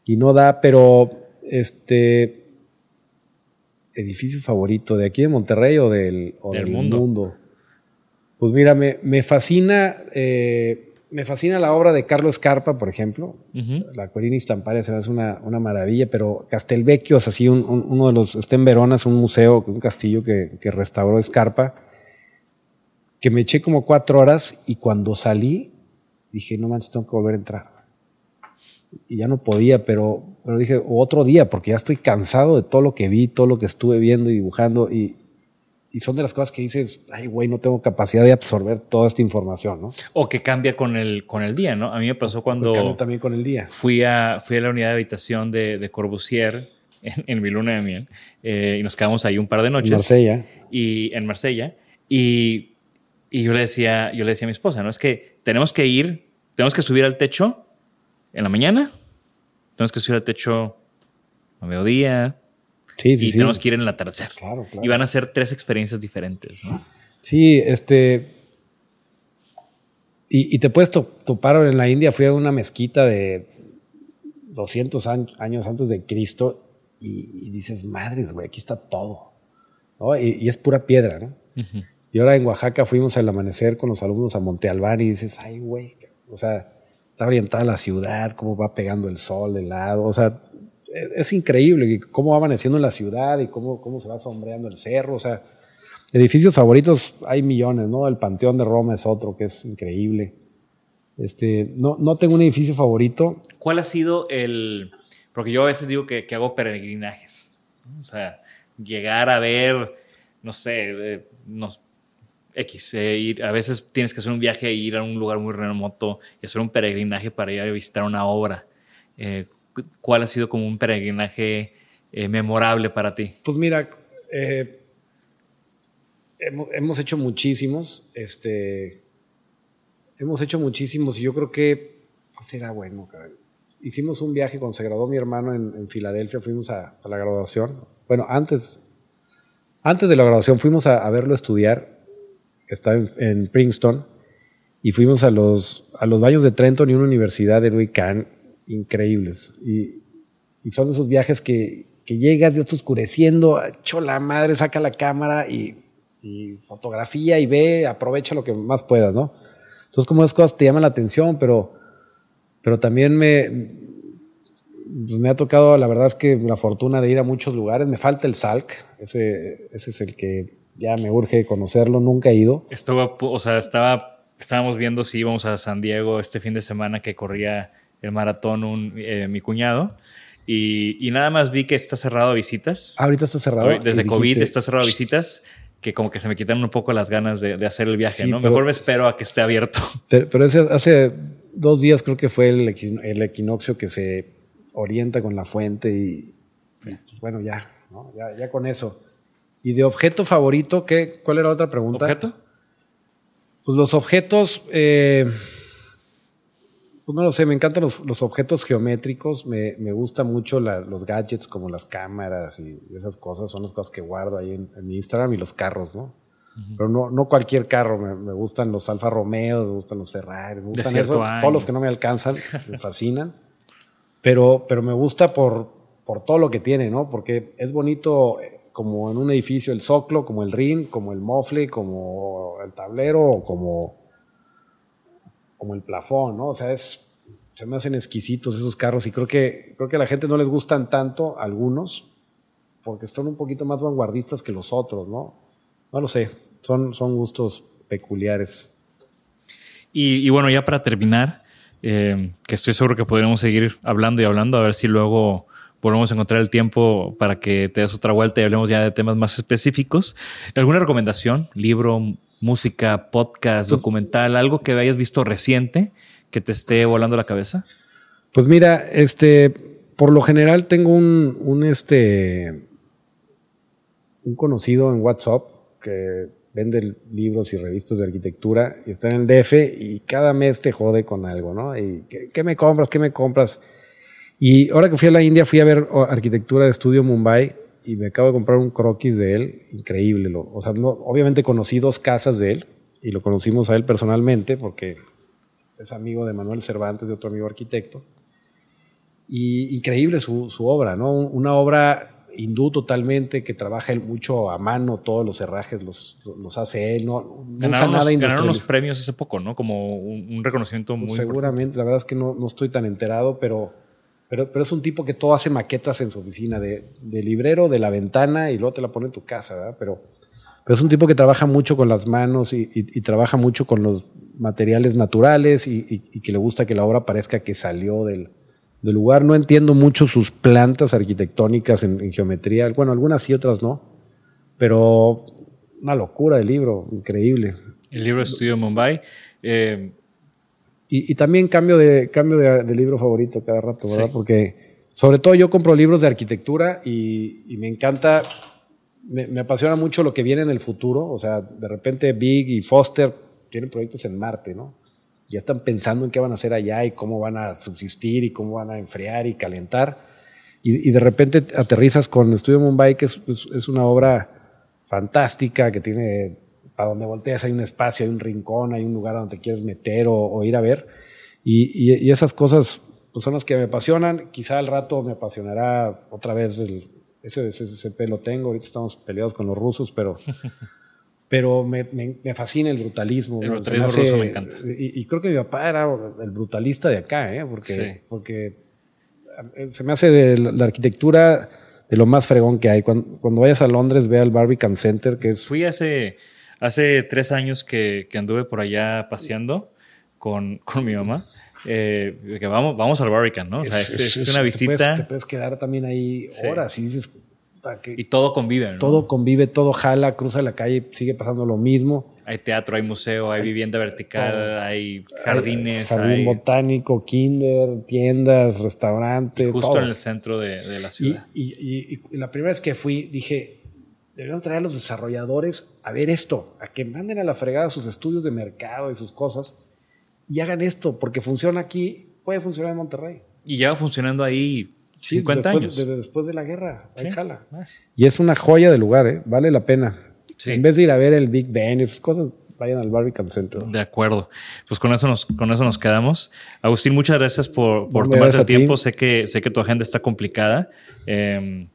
y no da, pero este edificio favorito de aquí de Monterrey o del, o Del del mundo. mundo. Pues mira, me, me fascina, eh, me fascina la obra de Carlos Carpa, por ejemplo. La Corina Istamparia se me hace una, una maravilla, pero Castelvecchio es así, un- un- uno de los, está en Verona, es un museo, un castillo que, que restauró Escarpa, que me eché como cuatro horas y cuando salí dije, no manches, tengo que volver a entrar. Y ya no podía, pero, pero dije, otro día, porque ya estoy cansado de todo lo que vi, todo lo que estuve viendo y dibujando, y, y son de las cosas que dices, ay, güey, no tengo capacidad de absorber toda esta información, ¿no? O que cambia con el, con el día, ¿no? A mí me pasó cuando también con el día. fui a, fui a la unidad de habitación de, de Corbusier [laughs] en, en mi luna de miel eh, y nos quedamos ahí un par de En noches. Marsella. y en Marsella y, y yo le decía yo le decía a mi esposa no es que tenemos que ir tenemos que subir al techo en la mañana tenemos que subir al techo a mediodía Sí, sí, y sí. tenemos que ir en el atardecer Claro, claro. y van a ser tres experiencias diferentes ¿no? Sí, este. Y, y te puedes to- topar en la India, fui a una mezquita de 200 años, antes de Cristo y, y dices, madres, güey, aquí está todo. ¿no? Y, y es pura piedra, ¿no? Y ahora en Oaxaca fuimos al amanecer con los alumnos a Monte Albán y dices, ay, güey, o sea, está orientada la ciudad, cómo va pegando el sol de lado, o sea, es, es increíble cómo va amaneciendo en la ciudad y cómo, cómo se va sombreando el cerro, o sea, edificios favoritos hay millones, ¿no? El Panteón de Roma es otro que es increíble. Este, no, no tengo un edificio favorito. ¿cuál ha sido el Porque yo a veces digo que, que hago peregrinajes. O sea, llegar a ver, no sé, eh, nos, X, eh, ir, a veces tienes que hacer un viaje e ir a un lugar muy remoto y hacer un peregrinaje para ir a visitar una obra. Eh, ¿Cuál ha sido como un peregrinaje memorable para ti? Pues mira, hemos, hecho muchísimos, este, hemos hecho muchísimos y yo creo que pues será bueno, Hicimos un viaje cuando se graduó mi hermano en, Filadelfia, fuimos a, la graduación. Bueno, antes, antes de la graduación fuimos a, verlo estudiar, está en, Princeton, y fuimos a los, a los baños de Trenton y una universidad de Louis Kahn increíbles. Y, y son esos viajes que, que llegas, ya está oscureciendo, hecho la madre, saca la cámara y y fotografía y ve, aprovecha lo que más puedas, ¿no? Entonces, como esas cosas te llaman la atención, pero, pero también me, pues me ha tocado, la verdad es que la fortuna de ir a muchos lugares. Me falta el Salk, ese, ese es el que ya me urge conocerlo, nunca he ido. Estuvo, o sea, estaba, estábamos viendo si íbamos a San Diego este fin de semana que corría el maratón un, eh, mi cuñado. Y, y, nada más vi que está cerrado a visitas. Ah, ahorita está cerrado. Desde COVID está cerrado a visitas que como que se me quitaron un poco las ganas de, hacer el viaje, ¿no? Mejor me espero a que esté abierto. [laughs] Pero, hace dos días creo que fue el, equinoccio que se orienta con la fuente y pues, bueno, ya, ¿no? ya, ya, con eso. ¿Y de objeto favorito? ¿qué, ¿Cuál era otra pregunta? ¿Objeto? Pues los objetos... Eh, pues no lo sé, me encantan los, objetos geométricos, me, me gustan mucho los gadgets como las cámaras y esas cosas, son las cosas que guardo ahí en, mi Instagram y los carros, ¿no? Pero no, no cualquier carro, me, gustan los Alfa Romeo, me gustan los Ferrari, me gustan eso, todos los que no me alcanzan, me fascinan, pero, pero me gusta por, por todo lo que tiene, ¿no? Porque es bonito eh, como en un edificio el zoclo, como el ring, como el mofle, como el tablero, como como el plafón, ¿no? O sea, es, se me hacen exquisitos esos carros y creo que, creo que a la gente no les gustan tanto algunos porque son un poquito más vanguardistas que los otros, ¿no? No lo sé, son, son gustos peculiares. Y, bueno, ya para terminar, eh, que estoy seguro que podremos seguir hablando y hablando, a ver si luego volvemos a encontrar el tiempo para que te des otra vuelta y hablemos ya de temas más específicos. ¿Alguna recomendación? ¿Libro, música, podcast, pues documental, algo que hayas visto reciente que te esté volando la cabeza? Pues mira, este, por lo general tengo un, un, este, un conocido en WhatsApp que vende libros y revistas de arquitectura y está en el DF y cada mes te jode con algo, ¿no? Y ¿qué, me compras? ¿Qué me compras? Y ahora que fui a la India fui a ver arquitectura de estudio Mumbai y me acabo de comprar un croquis de él, increíble. Lo, o sea, no, obviamente conocí dos casas de él y lo conocimos a él personalmente porque es amigo de Manuel Cervantes, de otro amigo arquitecto. Y increíble su, su obra, ¿no? Una obra hindú totalmente, que trabaja él mucho a mano, todos los herrajes los, los hace él, no, no usa nada Ganaron los premios hace poco, ¿no? Como un, reconocimiento muy Seguramente, la verdad es que no, no estoy tan enterado, pero pero, pero es un tipo que todo hace maquetas en su oficina, de, de librero, de la ventana y luego te la pone en tu casa, ¿verdad? Pero, pero es un tipo que trabaja mucho con las manos y, trabaja mucho con los materiales naturales y, que le gusta que la obra parezca que salió del, del lugar. No entiendo mucho sus plantas arquitectónicas en, geometría, bueno, algunas sí, otras no, pero una locura de libro, increíble. El libro Estudio Mumbai. Eh, y, también cambio de, cambio de, libro favorito cada rato, ¿verdad? Porque sobre todo yo compro libros de arquitectura y, me encanta, me, apasiona mucho lo que viene en el futuro. O sea, de repente Big y Foster tienen proyectos en Marte, ¿no? Ya están pensando en qué van a hacer allá y cómo van a subsistir y cómo van a enfriar y calentar. Y, de repente aterrizas con Estudio Mumbai, que es, es una obra fantástica, que tiene a donde volteas hay un espacio, hay un rincón, hay un lugar donde te quieres meter o, ir a ver. Y, esas cosas pues, son las que me apasionan. Quizá al rato me apasionará otra vez el, ese, ese, lo tengo. Ahorita estamos peleados con los rusos, pero, [laughs] pero me, me, fascina el brutalismo. El brutalismo ruso me encanta. Y, creo que mi papá era el brutalista de acá, ¿eh? porque, porque eh, se me hace de la arquitectura de lo más fregón que hay. Cuando, cuando, vayas a Londres, ve al Barbican Center, que es... Fui hace Hace tres años que, anduve por allá paseando [laughs] con, mi mamá eh, que vamos, vamos al Barbican, ¿no? O sea, es, una visita. Te puedes, quedar también ahí horas y dices. y todo convive, ¿no? Todo convive, todo jala, cruza la calle, sigue pasando lo mismo. Hay teatro, hay museo, hay, vivienda vertical, hay jardines. jardín botánico, kinder, tiendas, restaurantes. justo en el centro de, de la ciudad. Y, y, la primera vez que fui dije, deberíamos traer a los desarrolladores a ver esto, a que manden a la fregada sus estudios de mercado y sus cosas y hagan esto, porque funciona aquí, puede funcionar en Monterrey. Y lleva funcionando ahí 50 años. Desde después de la guerra, ahí jala. Y es una joya de lugar, ¿eh? vale la pena. En vez de ir a ver el Big Ben y esas cosas, vayan al Barbican Center. De acuerdo. Pues con eso nos, con eso nos quedamos. Agustín, muchas gracias por, por tomarte el tiempo. Sé que, sé que tu agenda está complicada. Eh,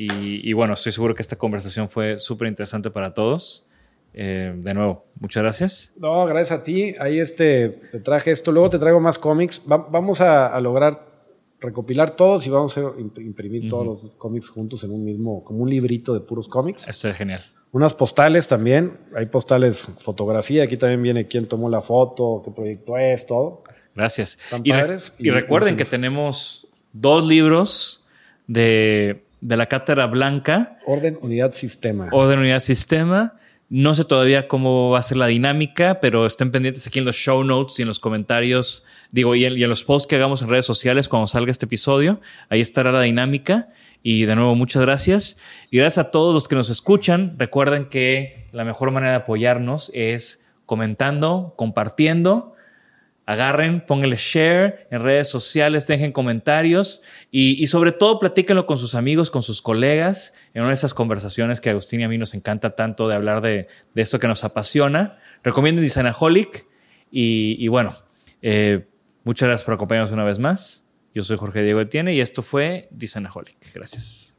y, bueno, estoy seguro que esta conversación fue súper interesante para todos. Eh, de nuevo, muchas gracias. No, gracias a ti. Ahí este, te traje esto. Luego te traigo más cómics. vamos a, lograr recopilar todos y vamos a imprimir todos los cómics juntos en un mismo, como un librito de puros cómics. Esto es genial. Unas postales también. Hay postales, fotografía. Aquí también viene quién tomó la foto, qué proyecto es, todo. Gracias. Y, y, recuerden que tenemos dos libros de de la cátedra blanca. Orden, unidad, sistema. Orden, unidad, sistema. No sé todavía cómo va a ser la dinámica, pero estén pendientes aquí en los show notes y en los comentarios, digo, y en, los posts que hagamos en redes sociales cuando salga este episodio. Ahí estará la dinámica. Y de nuevo, muchas gracias. Y gracias a todos los que nos escuchan. Recuerden que la mejor manera de apoyarnos es comentando, compartiendo agarren, pónganle share en redes sociales, dejen comentarios y, sobre todo platíquenlo con sus amigos, con sus colegas, en una de esas conversaciones que Agustín y a mí nos encanta tanto de hablar de, esto que nos apasiona. Recomienden Designaholic y, y bueno, eh, muchas gracias por acompañarnos una vez más. Yo soy Jorge Diego Etienne y esto fue Designaholic. Gracias